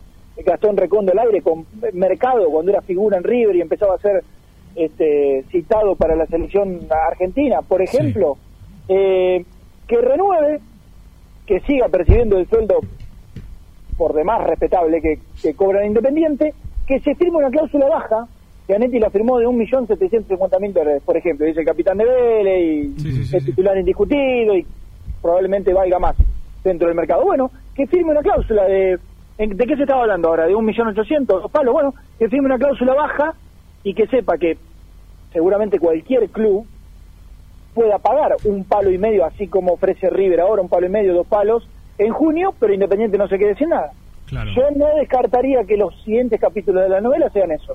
Gastón Recondo al aire, con Mercado, cuando era figura en River y empezaba a ser este, citado para la selección argentina, por ejemplo, eh, que renueve, que siga percibiendo el sueldo por demás respetable que, que cobran Independiente, que se firme una cláusula baja, que Anetti la firmó de 1.750.000 dólares, por ejemplo, dice el capitán de Vélez y es titular indiscutido y probablemente valga más dentro del mercado. Bueno, que firme una cláusula de... ¿en- ¿De qué se estaba hablando ahora? ¿De 1.800.000 dos palos? Bueno, que firme una cláusula baja y que sepa que seguramente cualquier club pueda pagar un palo y medio, así como ofrece River ahora, un palo y medio, dos palos, en junio, pero Independiente no se quede sin nada. Claro. Yo no descartaría que los siguientes capítulos de la novela sean eso.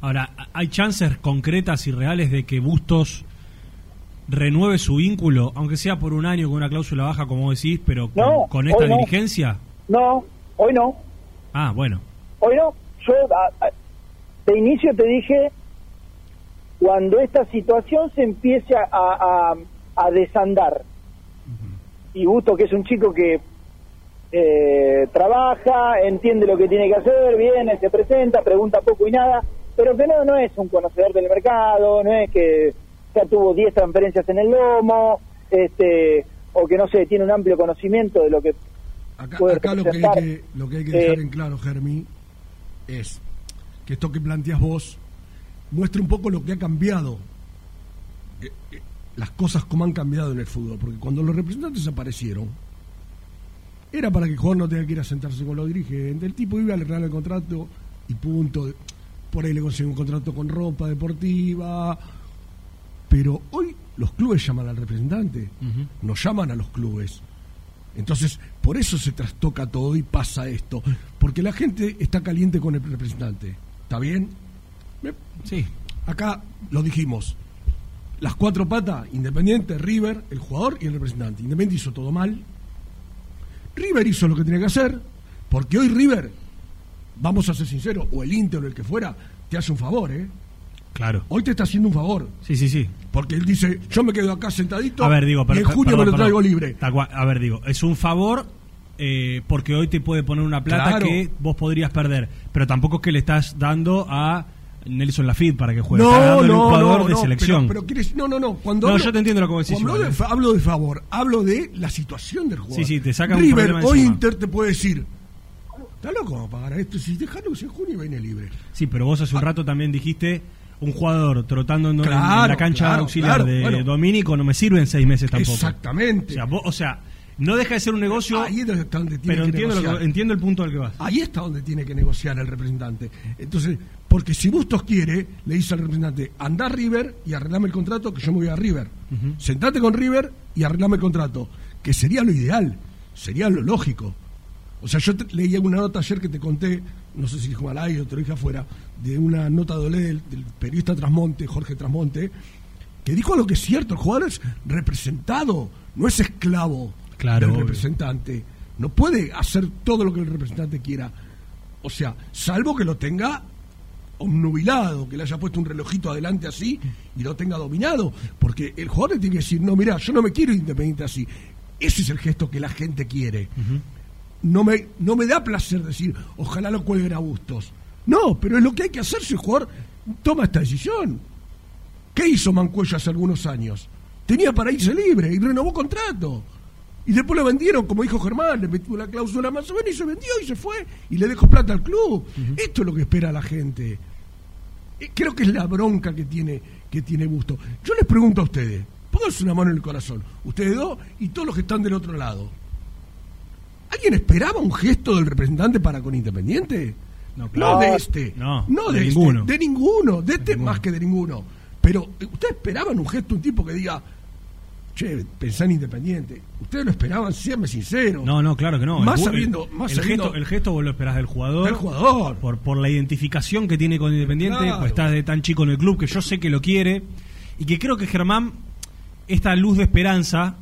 Ahora, ¿hay chances concretas y reales de que Bustos renueve su vínculo, aunque sea por un año con una cláusula baja, como decís, pero con, No, con esta no. dirigencia? No, hoy no, Ah, bueno. hoy no. Yo a- a- de inicio te dije, cuando esta situación se empiece a, a- a desandar, y Gusto, que es un chico que eh, trabaja, entiende lo que tiene que hacer, viene, se presenta, pregunta poco y nada, pero que no, no es un conocedor del mercado, no es que ya tuvo 10 transferencias en el lomo, este, o que no sé, tiene un amplio conocimiento de lo que Acá, puede acá lo, que hay que, lo que hay que dejar Eh, en claro, Germi, es que esto que planteas vos muestra un poco lo que ha cambiado, eh, eh, las cosas como han cambiado en el fútbol, porque cuando los representantes aparecieron, era para que el jugador no tenga que ir a sentarse con los dirigentes, el tipo iba a le regala el contrato y punto, por ahí le consigue un contrato con ropa deportiva, pero hoy los clubes llaman al representante, no llaman a los clubes. Entonces, por eso se trastoca todo y pasa esto. Porque la gente está caliente con el representante. ¿Está bien? Sí. Acá lo dijimos. Las cuatro patas, Independiente, River, el jugador y el representante. Independiente hizo todo mal. River hizo lo que tenía que hacer. Porque hoy River, vamos a ser sinceros, o el Inter o el que fuera, te hace un favor, ¿eh? Claro. Hoy te está haciendo un favor. Sí, sí, sí. Porque él dice, yo me quedo acá sentadito A ver, digo, y pero, en junio perdón, me lo perdón. traigo libre. A ver, digo, es un favor eh, porque hoy te puede poner una plata Claro. que vos podrías perder, pero tampoco es que le estás dando a Nelson Lafitte para que juegue. No, no, un jugador no, de no, selección. Pero, pero quieres- no, no, no. Cuando No, hablo- yo te entiendo lo que decís Cuando hablo de, fa- hablo de favor, hablo de la situación del jugador. Sí, sí, te saca un River, encima. Inter te puede decir, ¿está loco a pagar esto? Si dejalo que se junio y viene libre. Sí, pero vos hace un rato también dijiste, un jugador trotando en, la cancha claro, auxiliar claro, de bueno. Domínico no me sirve en seis meses tampoco. Exactamente. O sea, vos- o sea, no deja de ser un negocio, Ahí es donde tiene pero que entiendo, que- entiendo el punto al que vas. Ahí está donde tiene que negociar el representante. Entonces, porque si Bustos quiere, le dice al representante, anda a River y arreglame el contrato que yo me voy a River. Sentate con River y arreglame el contrato, que sería lo ideal, sería lo lógico. O sea, yo te- leía una nota ayer que te conté, no sé si dijo al aire o te lo dije afuera, de una nota de Olé del, del periodista Trasmonte, Jorge Trasmonte, que dijo algo que es cierto, el jugador es representado, no es esclavo Claro, del obvio. representante. No puede hacer todo lo que el representante quiera. O sea, salvo que lo tenga obnubilado, que le haya puesto un relojito adelante así y lo tenga dominado. Porque el jugador le tiene que decir, no, mira, yo no me quiero independiente así. Ese es el gesto que la gente quiere. No me, no me da placer decir, ojalá lo cuelguen a Bustos. No, pero es lo que hay que hacer si el jugador toma esta decisión. ¿Qué hizo Mancuello hace algunos años? Tenía para irse libre y renovó contrato. Y después lo vendieron, como dijo Germán, le metió una cláusula más o menos y se vendió y se fue y le dejó plata al club. Esto es lo que espera la gente. Eh, Creo que es la bronca que tiene, que tiene Busto. Yo les pregunto a ustedes, pónganse una mano en el corazón, ustedes dos y todos los que están del otro lado. ¿Alguien esperaba un gesto del representante para con Independiente? No, claro. de este. No, no de de, este, ninguno. de ninguno. De este más que de ninguno. Pero, ¿ustedes esperaban un gesto, un tipo que diga, che, pensá en Independiente? ¿Ustedes lo esperaban? Séanme sincero. No, no, claro que no. Más El- sabiendo, más el, sabiendo- gesto, el gesto vos lo esperás del jugador. Del jugador. Por, por la identificación que tiene con Independiente, Claro. pues estás de tan chico en el club que yo sé que lo quiere. Y que creo que Germán, esta luz de esperanza,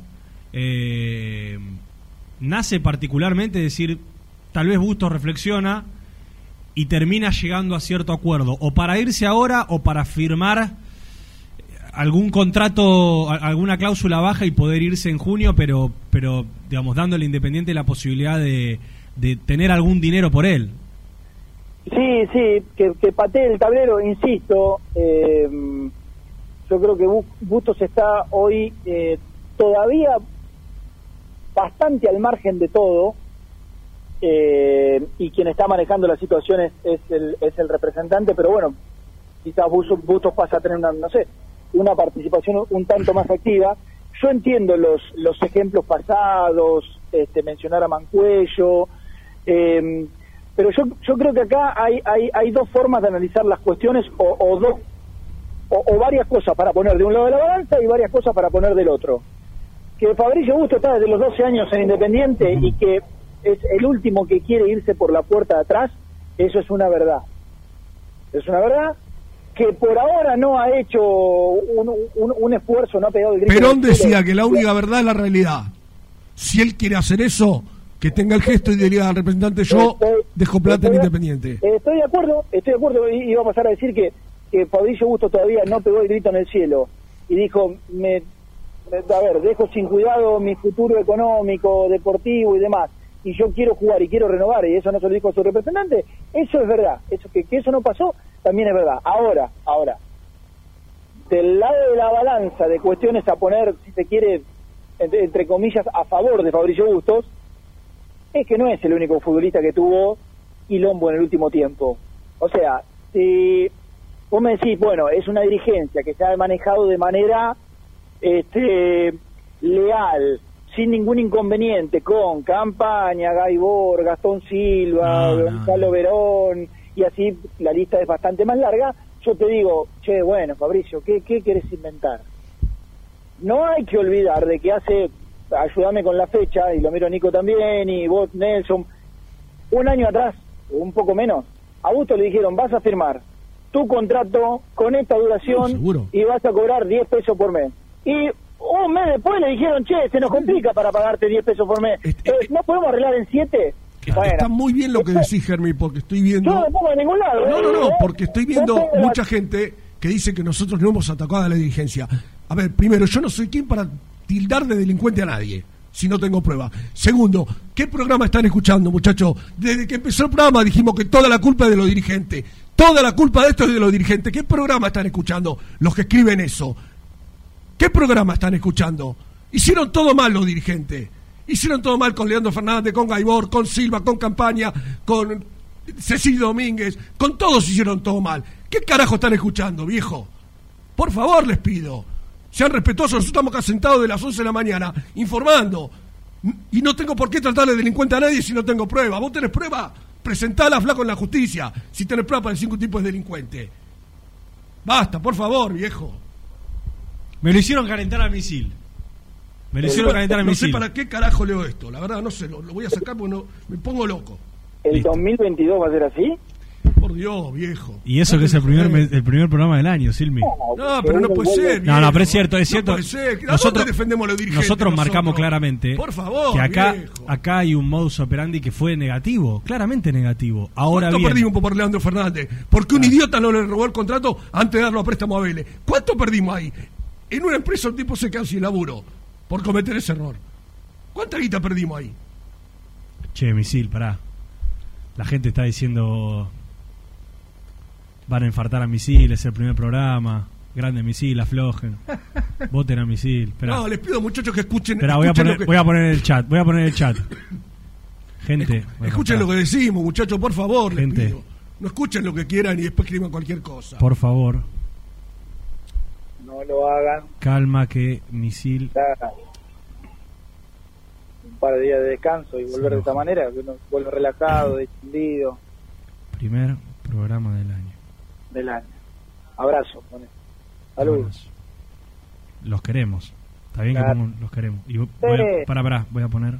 eh, nace particularmente de decir, tal vez Bustos reflexiona y termina llegando a cierto acuerdo, o para irse ahora o para firmar algún contrato, alguna cláusula baja y poder irse en junio, pero, pero digamos, dándole Independiente la posibilidad de, de tener algún dinero por él. Sí, sí, que, que patee el tablero, insisto. eh, yo creo que Bu- Bustos está hoy eh, todavía bastante al margen de todo. eh, y quien está manejando la situación es, es el, es el representante, pero bueno, quizás Bustos, Bustos pasa a tener una, no sé, una participación un tanto más activa. Yo entiendo los, los ejemplos pasados, este, mencionar a Mancuello, eh, pero yo, yo creo que acá hay, hay, hay dos formas de analizar las cuestiones o, dos o, varias cosas para poner de un lado de la balanza y varias cosas para poner del otro. Que Fabricio Busto está desde los 12 años en Independiente y que es el último que quiere irse por la puerta de atrás, eso es una verdad. Es una verdad que por ahora no ha hecho un, un- un esfuerzo, no ha pegado el grito. Perón en el cielo. decía que la única verdad es la realidad. Si él quiere hacer eso, que tenga el gesto y diga al representante, yo dejo plata en Independiente. Estoy de acuerdo, estoy de acuerdo. Y iba a pasar a decir que, que Fabricio Busto todavía no pegó el grito en el cielo y dijo, me, me- a ver, dejo sin cuidado mi futuro económico, deportivo y demás. Y yo quiero jugar y quiero renovar, y eso no se lo dijo a su representante. Eso es verdad. Eso que, que eso no pasó, también es verdad. Ahora, ahora, del lado de la balanza de cuestiones a poner, si se quiere, entre, entre comillas, a favor de Fabricio Bustos, es que no es el único futbolista que tuvo quilombo en el último tiempo. O sea, si vos me decís, bueno, es una dirigencia que se ha manejado de manera este, leal, sin ningún inconveniente, con Campaña, Gaibor, Gastón Silva, Gonzalo Verón, y así la lista es bastante más larga, yo te digo, che, bueno, Fabricio, ¿qué, qué querés inventar? No hay que olvidar de que hace, ayúdame con la fecha, y lo miro Nico también, y vos, Nelson, un año atrás, un poco menos, a Augusto le dijeron, vas a firmar tu contrato con esta duración y vas a cobrar 10 pesos por mes. Y un mes después le dijeron, che, se nos complica para pagarte 10 pesos por mes. Eh, ¿No podemos arreglar en 7? Está muy bien lo que decís, Germi, porque estoy viendo... Yo no me pongo en ningún lado. No, ¿eh? no, no, porque estoy viendo de mucha gente que dice que nosotros no hemos atacado a la dirigencia. A ver, primero, yo no soy quien para tildar de delincuente a nadie, si no tengo prueba. Segundo, ¿qué programa están escuchando, muchachos? Desde que empezó el programa dijimos que toda la culpa es de los dirigentes. Toda la culpa de esto es de los dirigentes. ¿Qué programa están escuchando los que escriben eso? ¿Qué programa están escuchando? Hicieron todo mal los dirigentes. Hicieron todo mal con Leandro Fernández, con Gaibor, con Silva, con Campaña, con Cecilio Domínguez, con todos hicieron todo mal. ¿Qué carajo están escuchando, viejo? Por favor, les pido. Sean respetuosos, nosotros estamos acá sentados de las 11 de la mañana, informando. Y no tengo por qué tratar de delincuente a nadie si no tengo prueba. ¿Vos tenés prueba? Presentala, flaco, en la justicia. Si tenés prueba para decir que un tipo es delincuente. Basta, por favor, viejo. Me lo hicieron calentar a misil. Me lo hicieron calentar a no sé misil. para qué carajo leo esto. La verdad, no sé, lo, lo voy a sacar porque no, me pongo loco. ¿El 2022 va a ser así? Por Dios, viejo. Y eso que es el primer, me- el primer programa del año, Silmi. No, pero no puede ser. No, no, pero es cierto, es No cierto. puede ser. ¿A dónde Nosotros, defendemos a los dirigentes nosotros marcamos nosotros? claramente Por favor, que acá, viejo. acá hay un modus operandi que fue negativo, claramente negativo. Ahora ¿Cuánto bien, perdimos por Leandro Fernández? Porque un idiota no le robó el contrato antes de darlo a préstamo a Vélez. ¿Cuánto perdimos ahí? En una empresa un tipo se queda sin laburo por cometer ese error. ¿Cuánta guita perdimos ahí? che, misil, pará. La gente está diciendo van a infartar a misil, es el primer programa. Grande misil, aflojen. Voten a misil. Esperá. No, les pido muchachos que escuchen. Esperá, voy a poner, lo que, voy a poner el chat, voy a poner el chat. Gente, escuchen lo que decimos, muchachos, por favor. les pido. No escuchen lo que quieran y después escriban cualquier cosa. Por favor, No lo hagan. calma que misil. Un par de días de descanso y volver de esta manera, que uno vuelve relajado, distendido, primer programa del año. del año. Abrazo. pone. Saludos. Los queremos. Está bien Claro. que pongo los queremos. Y voy a, para, para, voy a poner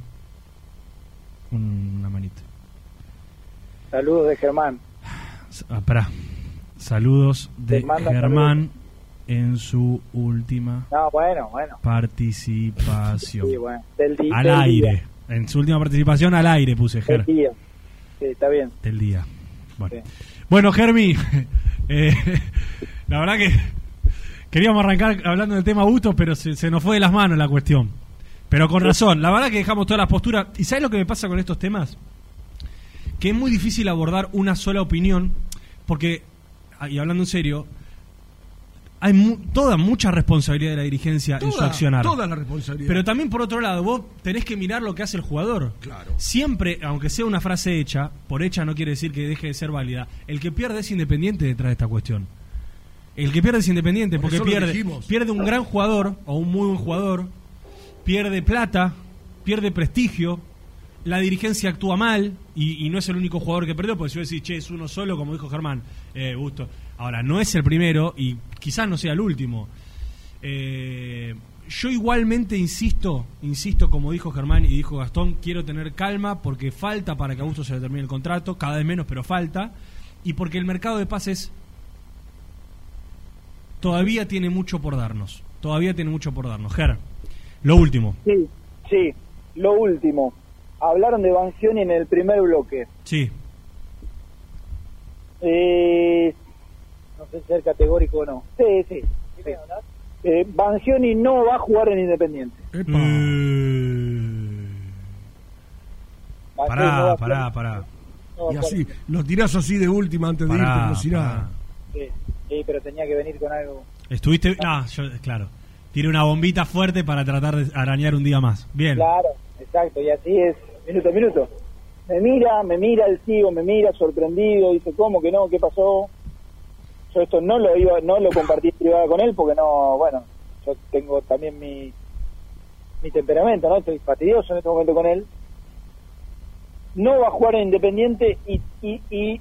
un- una manita. Saludos de Germán. Ah, pará. Saludos de Germán en su última No, bueno, bueno. participación. Sí, bueno. Del, di- al del aire. día. En su última participación al aire puse Del día. Sí, está bien. Del día. Bueno, Sí. bueno Germi, eh, la verdad que queríamos arrancar hablando del tema Bustos, pero se, se nos fue de las manos la cuestión. Pero con razón, la verdad que dejamos todas las posturas. ¿Y sabes lo que me pasa con estos temas? Que es muy difícil abordar una sola opinión, porque, ah, y hablando en serio, hay mu- toda mucha responsabilidad de la dirigencia en su accionar. toda la responsabilidad. Pero también, por otro lado, vos tenés que mirar lo que hace el jugador. Claro. Siempre, aunque sea una frase hecha, por hecha no quiere decir que deje de ser válida, el que pierde es independiente detrás de esta cuestión. El que pierde es independiente Por porque pierde, pierde un gran jugador o un muy buen jugador, pierde plata, pierde prestigio, la dirigencia actúa mal y, y no es el único jugador que perdió, porque si vos decís, che, es uno solo, como dijo Germán, eh, gusto. Ahora, no es el primero y quizás no sea el último. Eh, yo igualmente insisto, insisto, como dijo Germán y dijo Gastón, quiero tener calma porque falta para que a Augusto se le termine el contrato, cada vez menos, pero falta, y porque el mercado de pases todavía tiene mucho por darnos. Todavía tiene mucho por darnos. Ger, lo último. Sí, sí. Lo último. Hablaron de Banzioni en el primer bloque. Sí. Eh, no sé si ser categórico o no. Sí, sí. sí. Eh, Banzioni no va a jugar en Independiente. No va Pará, pará, pará. no Y así, lo tirás así de última antes de irte, no si nada. Sí, sí, pero tenía que venir con algo. Estuviste. Yo, claro. Tiré una bombita fuerte para tratar de arañar un día más. Bien. Claro, exacto, y así es, minuto a minuto. Me mira, me mira el tío, me mira sorprendido, dice, ¿cómo que no? ¿Qué pasó? Yo esto no lo iba, no lo compartí en privado con él porque no, bueno, yo tengo también mi, mi temperamento, ¿no? Estoy fastidioso en este momento con él. No va a jugar en Independiente y, y, y,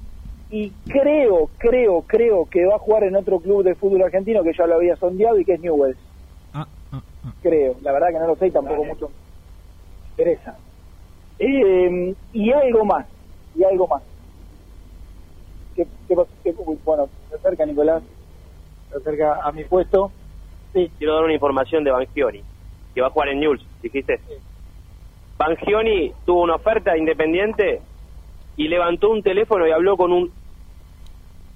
y creo, creo, creo que va a jugar en otro club de fútbol argentino que ya lo había sondeado y que es Newell's. Ah, Creo, la verdad que no lo sé y tampoco mucho interesa. Eh, y algo más, y algo más. ¿Qué, qué pasa? ¿Qué- uy, bueno, acerca Nicolás, se acerca a mi puesto. Sí, quiero dar una información de Bangioni, que va a jugar en News, dijiste. Bangioni tuvo una oferta independiente y levantó un teléfono y habló con un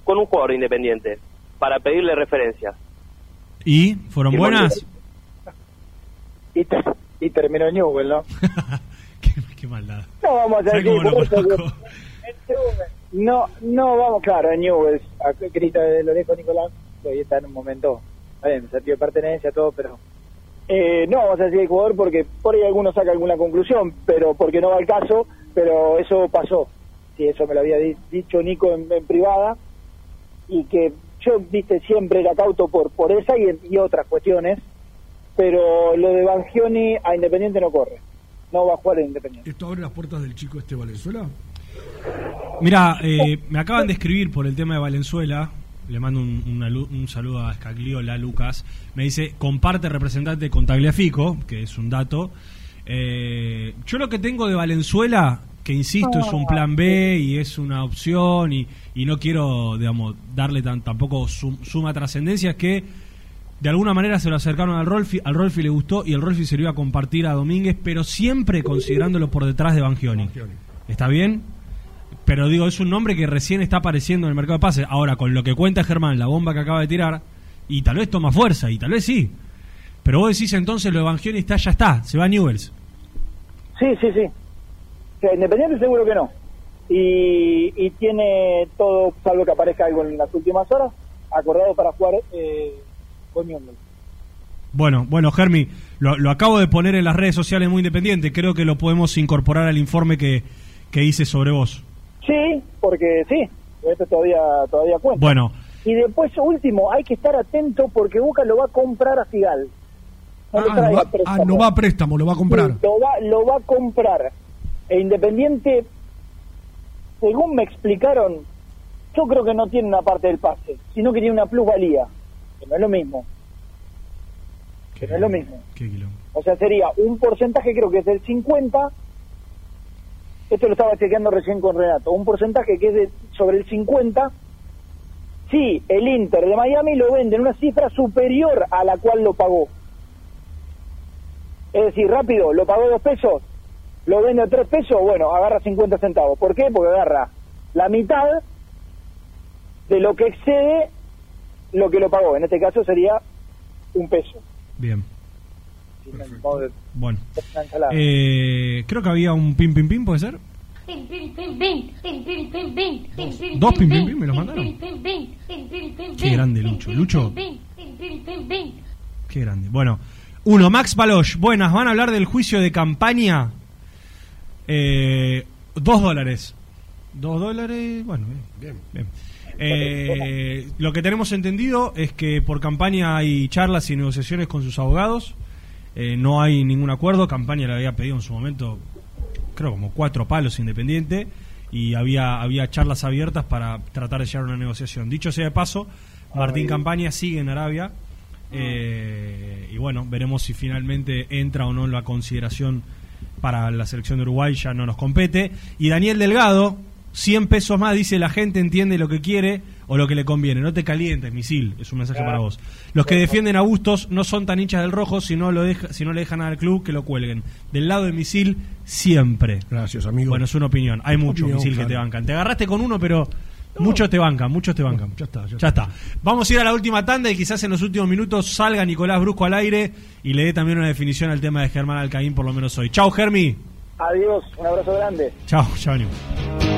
con un jugador independiente para pedirle referencias. ¿Y? ¿Fueron buenas? Y, ter- y terminó en Newell, ¿no? Qué maldad. No vamos a ¿Sabés decir, No, no, vamos, claro, en Newell's, a grita de Nicolás, hoy está en un momento, bien, sentido de pertenencia, todo, pero eh, no vamos a decir el jugador porque por ahí alguno saca alguna conclusión, pero porque no va al caso, pero eso pasó. si eso me lo había di- dicho Nico en, privada, y que yo, viste, siempre era cauto por, por esa y, y otras cuestiones, pero lo de Bangioni a Independiente no corre, no va a jugar en Independiente. ¿Esto abre las puertas del chico este Valenzuela? Mira, eh, me acaban de escribir por el tema de Valenzuela. Le mando un, lu- un saludo a Scagliola, Lucas. Me dice, comparte representante con Tagliafico, que es un dato. Eh, yo lo que tengo de Valenzuela, que insisto, es un plan B y es una opción y, y no quiero, digamos, darle tan, tampoco sum- suma trascendencia, es que de alguna manera se lo acercaron al Rolfi, al Rolfi le gustó y el Rolfi se lo iba a compartir a Domínguez, pero siempre considerándolo por detrás de Bangioni. ¿Está bien? Pero digo, es un nombre que recién está apareciendo en el mercado de pases. Ahora, con lo que cuenta Germán, la bomba que acaba de tirar, y tal vez toma fuerza, y tal vez sí. Pero vos decís entonces lo de Bangioni está, ya está, se va a Newells. Sí, sí, sí. Que Independiente seguro que no. Y, y tiene todo, salvo que aparezca algo en las últimas horas, acordado para jugar eh, con Newell's. Bueno, bueno, Germi, lo, lo acabo de poner en las redes sociales muy independiente. Creo que lo podemos incorporar al informe que, que hice sobre vos. Sí, porque sí, esto todavía, todavía cuenta. Bueno, Y después, último, hay que estar atento porque Boca lo va a comprar a Figal. No Ah, no va, ah, no va a préstamo, lo va a comprar. Sí, lo, va, lo va a comprar. E Independiente, según me explicaron, yo creo que no tiene una parte del pase, sino que tiene una plusvalía, que no es lo mismo. Que no es lo mismo. qué. O sea, sería un porcentaje, creo que es del 50. Esto lo estaba chequeando recién con Renato. Un porcentaje que es de, sobre el 50. Si el Inter de Miami lo vende en una cifra superior a la cual lo pagó. Es decir, rápido, lo pagó dos pesos, lo vende a tres pesos, bueno, agarra 50 centavos. ¿Por qué? Porque agarra la mitad de lo que excede lo que lo pagó. En este caso sería un peso. Bien. A- Bueno. Eh, creo que había un pim pim pim, ¿puede ser? Dos pim, pim, pim, ¿me los mandaron? Qué grande, Lucho. Lucho. Qué grande. Bueno, uno, Max Baloch. Buenas, van a hablar del juicio de campaña. Eh, dos dólares. Dos dólares, bueno, bien. bien. Eh, lo que tenemos entendido es que por campaña hay charlas y negociaciones con sus abogados. Eh, no hay ningún acuerdo. Campaña le había pedido en su momento, creo, como cuatro palos independiente. Y había, había charlas abiertas para tratar de llegar a una negociación. Dicho sea de paso, Martín Campaña sigue en Arabia. Eh, y bueno, veremos si finalmente entra o no en la consideración para la selección de Uruguay, ya no nos compete. Y Daniel Delgado, 100 pesos más, dice la gente entiende lo que quiere o lo que le conviene. No te calientes, misil, es un mensaje para vos. Los que defienden a Bustos no son tan hinchas del rojo, si no, lo deja, si no le dejan al club, que lo cuelguen. Del lado de misil, siempre. Gracias, amigo. Bueno, es una opinión. Hay muchos Opinión, misil que te bancan. Te agarraste con uno, pero muchos te bancan, muchos te bancan. Ya está, ya Ya está. Vamos a ir a la última tanda y quizás en los últimos minutos salga Nicolás Brusco al aire y le dé también una definición al tema de Germán Alcaín, por lo menos hoy. Chau, Germi. Adiós, un abrazo grande. Chau, ya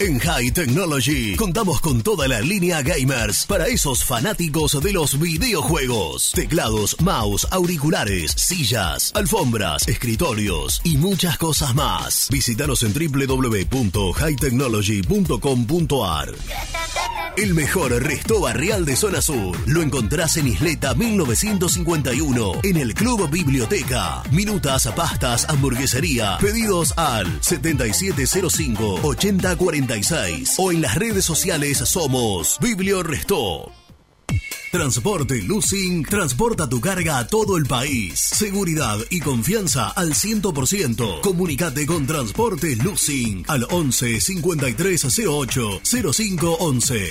En High Technology contamos con toda la línea gamers para esos fanáticos de los videojuegos. Teclados, mouse, auriculares, sillas, alfombras, escritorios y muchas cosas más. Visítanos en www.hightechnology.com.ar. El mejor resto barrial de zona sur lo encontrás en Isleta 1951 en el Club Biblioteca. Minutas, pastas, hamburguesería. Pedidos al 7705-8046 o en las redes sociales somos Biblio Restó. Transporte Lucing transporta tu carga a todo el país. Seguridad y confianza al 100%. Comunicate con Transporte Lucing al 11 5308 0511.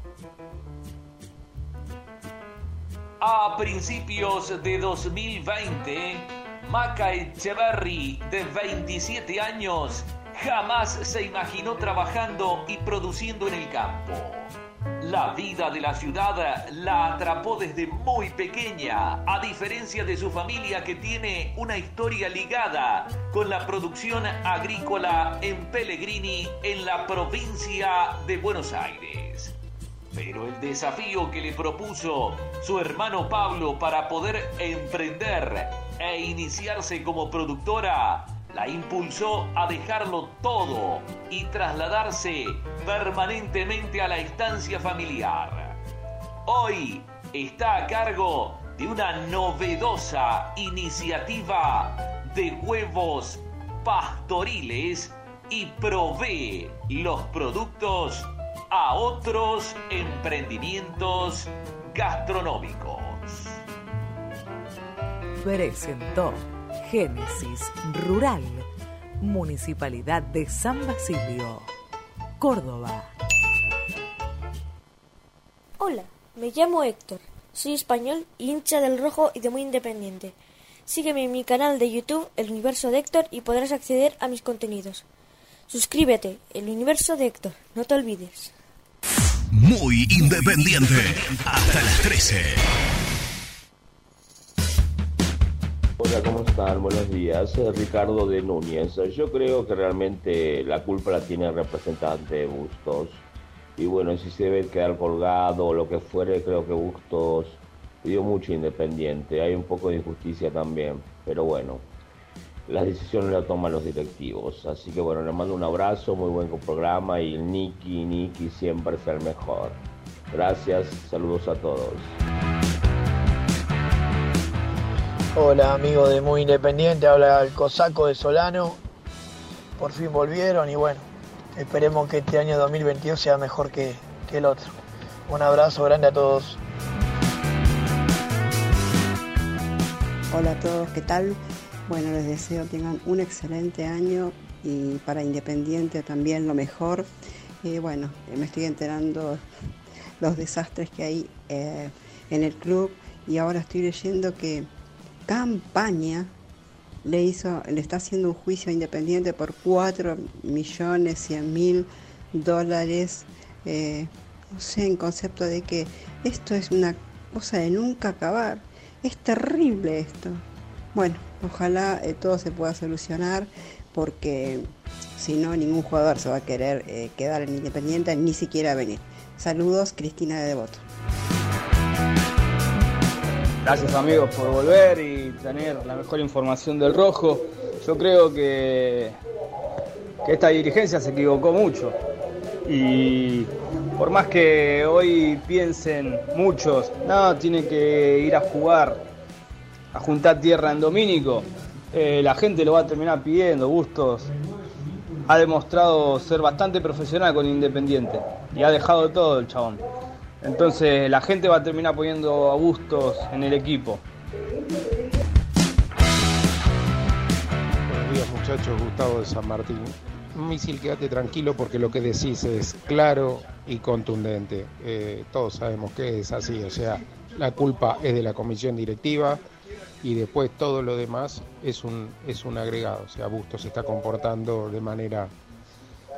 A principios de 2020, Maca Echeverry, de 27 años, jamás se imaginó trabajando y produciendo en el campo. La vida de la ciudad la atrapó desde muy pequeña, a diferencia de su familia que tiene una historia ligada con la producción agrícola en Pellegrini, en la provincia de Buenos Aires. Pero el desafío que le propuso su hermano Pablo para poder emprender e iniciarse como productora la impulsó a dejarlo todo y trasladarse permanentemente a la estancia familiar. Hoy está a cargo de una novedosa iniciativa de huevos pastoriles y provee los productos a otros emprendimientos gastronómicos. Presentó Génesis Rural, Municipalidad de San Basilio, Córdoba. Hola, me llamo Héctor. Soy español, hincha del rojo y de muy independiente. Sígueme en mi canal de YouTube, El Universo de Héctor, y podrás acceder a mis contenidos. Suscríbete, El Universo de Héctor, no te olvides. Muy independiente. Hasta las 13. Hola, ¿cómo están? Buenos días. Soy Ricardo de Núñez. Yo creo que realmente la culpa la tiene el representante de Bustos. Y bueno, si se debe quedar colgado o lo que fuere, creo que Bustos pidió mucho independiente. Hay un poco de injusticia también. Pero bueno, las decisiones las toman los directivos. Así que bueno, les mando un abrazo, muy buen programa y Niki, Niki siempre es el mejor. Gracias, saludos a todos. Hola amigo de Muy Independiente, habla el Cosaco de Solano. Por fin volvieron y bueno, esperemos que este año 2022 sea mejor que, que el otro. Un abrazo grande a todos. Hola a todos, ¿qué tal? Bueno, les deseo tengan un excelente año y para Independiente también lo mejor. Y bueno, me estoy enterando los desastres que hay eh, en el club y ahora estoy leyendo que Campaña le hizo, le está haciendo un juicio a Independiente por 4 millones 100 mil dólares. eh, no sé, en concepto de que esto es una cosa de nunca acabar. Es terrible esto. Bueno, ojalá eh, todo se pueda solucionar porque si no, ningún jugador se va a querer eh, quedar en Independiente ni siquiera venir. Saludos, Cristina de Devoto. Gracias amigos por volver y tener la mejor información del rojo. Yo creo que, que esta dirigencia se equivocó mucho. Y por más que hoy piensen muchos, no, tiene que ir a jugar, a juntar tierra en Domínico, eh, la gente lo va a terminar pidiendo. Bustos ha demostrado ser bastante profesional con Independiente y ha dejado todo el chabón. Entonces la gente va a terminar poniendo a Bustos en el equipo. Buenos días muchachos, Gustavo de San Martín. Misil, quédate tranquilo porque lo que decís es claro y contundente. Eh, todos sabemos que es así, o sea, la culpa es de la comisión directiva y después todo lo demás es un, es un agregado. O sea, Bustos se está comportando de manera,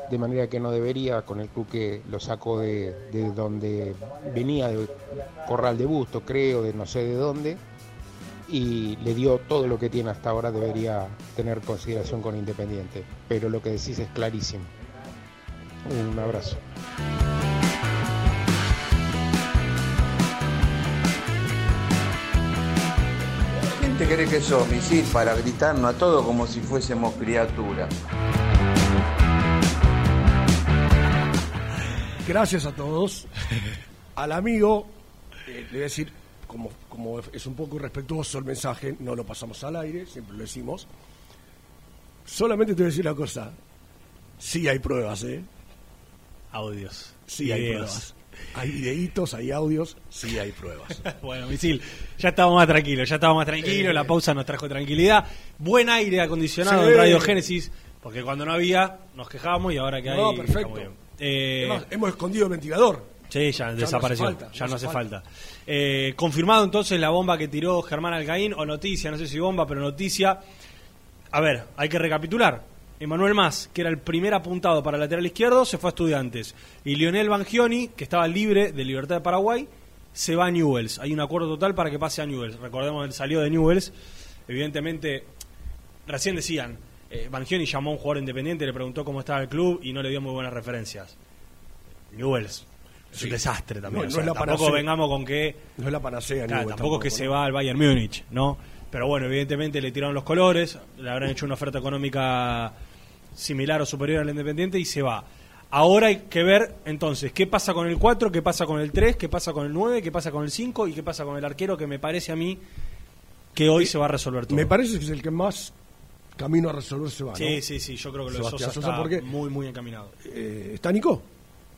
de manera que no debería con el club que lo sacó de, de donde venía, de Corral de Bustos, creo, de no sé de dónde y le dio todo lo que tiene hasta ahora, debería tener consideración con Independiente. Pero lo que decís es clarísimo. Un abrazo. Te cree que sos, misil, para gritarnos a todos como si fuésemos criaturas? Gracias a todos. Al amigo, eh, le voy a decir, como, como es un poco irrespetuoso el mensaje, no lo pasamos al aire, siempre lo decimos. Solamente te voy a decir una cosa. Sí hay pruebas, ¿eh? Audios. Sí hay pruebas. Hay videitos, hay audios, sí hay pruebas. bueno, Misil, ya estábamos más tranquilos, ya estábamos más tranquilos, Eh. la pausa nos trajo tranquilidad. Buen aire acondicionado Sí. en Radio Génesis, porque cuando no había nos quejábamos y ahora que hay. No, perfecto. muy bien. Eh, Además, hemos escondido el ventilador. Sí, ya, no desapareció. falta, ya no no hace hace falta. falta. Eh, confirmado entonces la bomba que tiró Germán Alcaín, o noticia, no sé si bomba, pero noticia. A ver, hay que recapitular. Emanuel Más, que era el primer apuntado para lateral izquierdo, se fue a Estudiantes. Y Lionel Bangioni, que estaba libre de Libertad de Paraguay, se va a Newells. Hay un acuerdo total para que pase a Newells. Recordemos, él salió de Newells. Evidentemente, recién decían, eh, Bangioni llamó a un jugador independiente, le preguntó cómo estaba el club y no le dio muy buenas referencias. Newells es Sí. un desastre también. No, o no sea, es la tampoco panacea. vengamos con que No es la panacea. Claro, tampoco es que se va al Bayern Múnich, ¿no? Pero bueno, evidentemente le tiraron los colores, le habrán hecho una oferta económica similar o superior al Independiente y se va. Ahora hay que ver entonces qué pasa con el 4, qué pasa con el 3, qué pasa con el 9, qué pasa con el 5 y qué pasa con el arquero que me parece a mí que hoy se va a resolver todo. Me parece que es el que más camino a resolverse va. Sí, sí, sí, yo creo que lo de Sosa, Sosa está porque, muy, muy encaminado. eh, ¿Está Nico?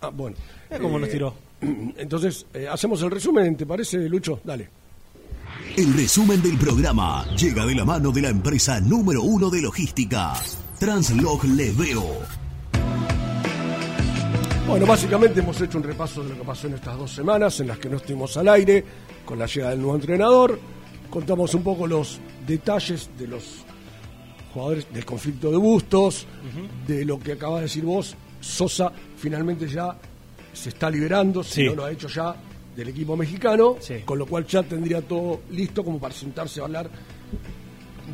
Ah, bueno. Es como nos tiró. Entonces, eh, hacemos el resumen, ¿te parece, Lucho? Dale. El resumen del programa llega de la mano de la empresa número uno de logística, Translog Leveo. Bueno, básicamente hemos hecho un repaso de lo que pasó en estas dos semanas en las que no estuvimos al aire con la llegada del nuevo entrenador. Contamos un poco los detalles de los jugadores del conflicto de Bustos, de lo que acaba de decir vos. Sosa finalmente ya se está liberando, si Sí. no lo ha hecho ya, del equipo mexicano, con lo cual ya tendría todo listo como para sentarse a hablar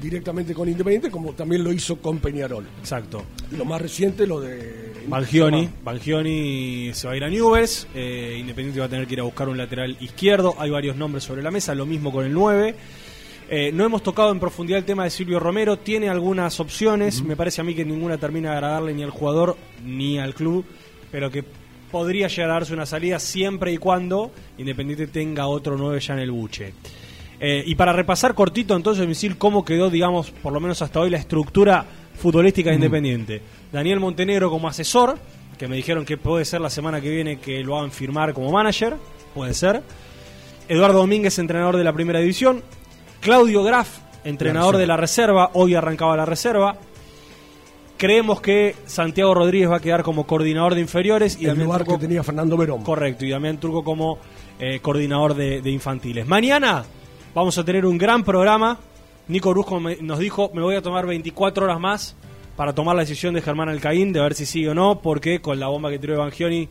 directamente con Independiente, como también lo hizo con Peñarol. Exacto. Lo más reciente, lo de Bangioni, Bangioni se va a ir a Newell's, eh, Independiente va a tener que ir a buscar un lateral izquierdo, hay varios nombres sobre la mesa, lo mismo con el 9. Eh, no hemos tocado en profundidad el tema de Silvio Romero, tiene algunas opciones, me parece a mí que ninguna termina de agradarle ni al jugador ni al club, pero que podría llegar a darse una salida siempre y cuando Independiente tenga otro 9 ya en el buche. Eh, y para repasar cortito entonces, Misil, cómo quedó, digamos, por lo menos hasta hoy la estructura futbolística de Independiente. Daniel Montenegro como asesor, que me dijeron que puede ser la semana que viene que lo hagan firmar como manager, puede ser. Eduardo Domínguez, entrenador de la primera división. Claudio Graf, entrenador de la reserva, hoy arrancaba la reserva. Creemos que Santiago Rodríguez va a quedar como coordinador de inferiores y el Damián lugar Turco- que tenía Fernando Verón. Correcto, y Damián Turco como eh, coordinador de, de infantiles. Mañana vamos a tener un gran programa. Nico Brusco me- nos dijo, me voy a tomar 24 horas más para tomar la decisión de Germán Alcaín, de ver si sigue o no, porque con la bomba que tiró Evangelioni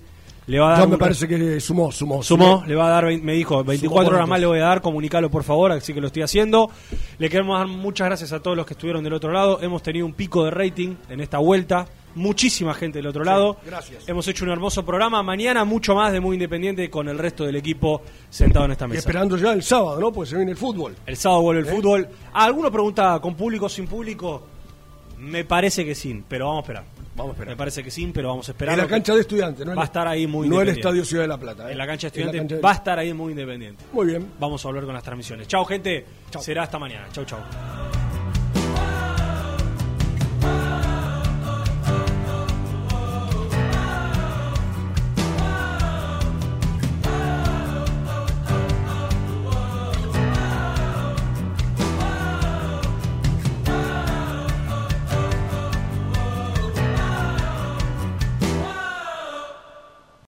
le va a dar... Ya me un- parece que sumó, sumó. Sumó, le va a dar, me dijo, 24 horas más le voy a dar, comunicalo por favor, así que lo estoy haciendo. Le queremos dar muchas gracias a todos los que estuvieron del otro lado. Hemos tenido un pico de rating en esta vuelta, muchísima gente del otro lado. gracias. Hemos hecho un hermoso programa. Mañana mucho más de Muy Independiente con el resto del equipo sentado en esta Y mesa. esperando ya el sábado, ¿no? Pues se viene el fútbol. El sábado vuelve el ¿Eh? fútbol. Ah, ¿Alguno pregunta con público o sin público? Me parece que sí, pero vamos a esperar. Vamos a esperar. Me parece que sí, pero vamos a esperar. En la cancha de estudiantes, ¿no? Va a estar ahí muy No el. Estadio Ciudad de la Plata. ¿eh? En la cancha de estudiantes cancha de- va a estar ahí muy independiente. Muy bien. Vamos a volver con las transmisiones. Chao, gente. Será hasta mañana. Chau, chau.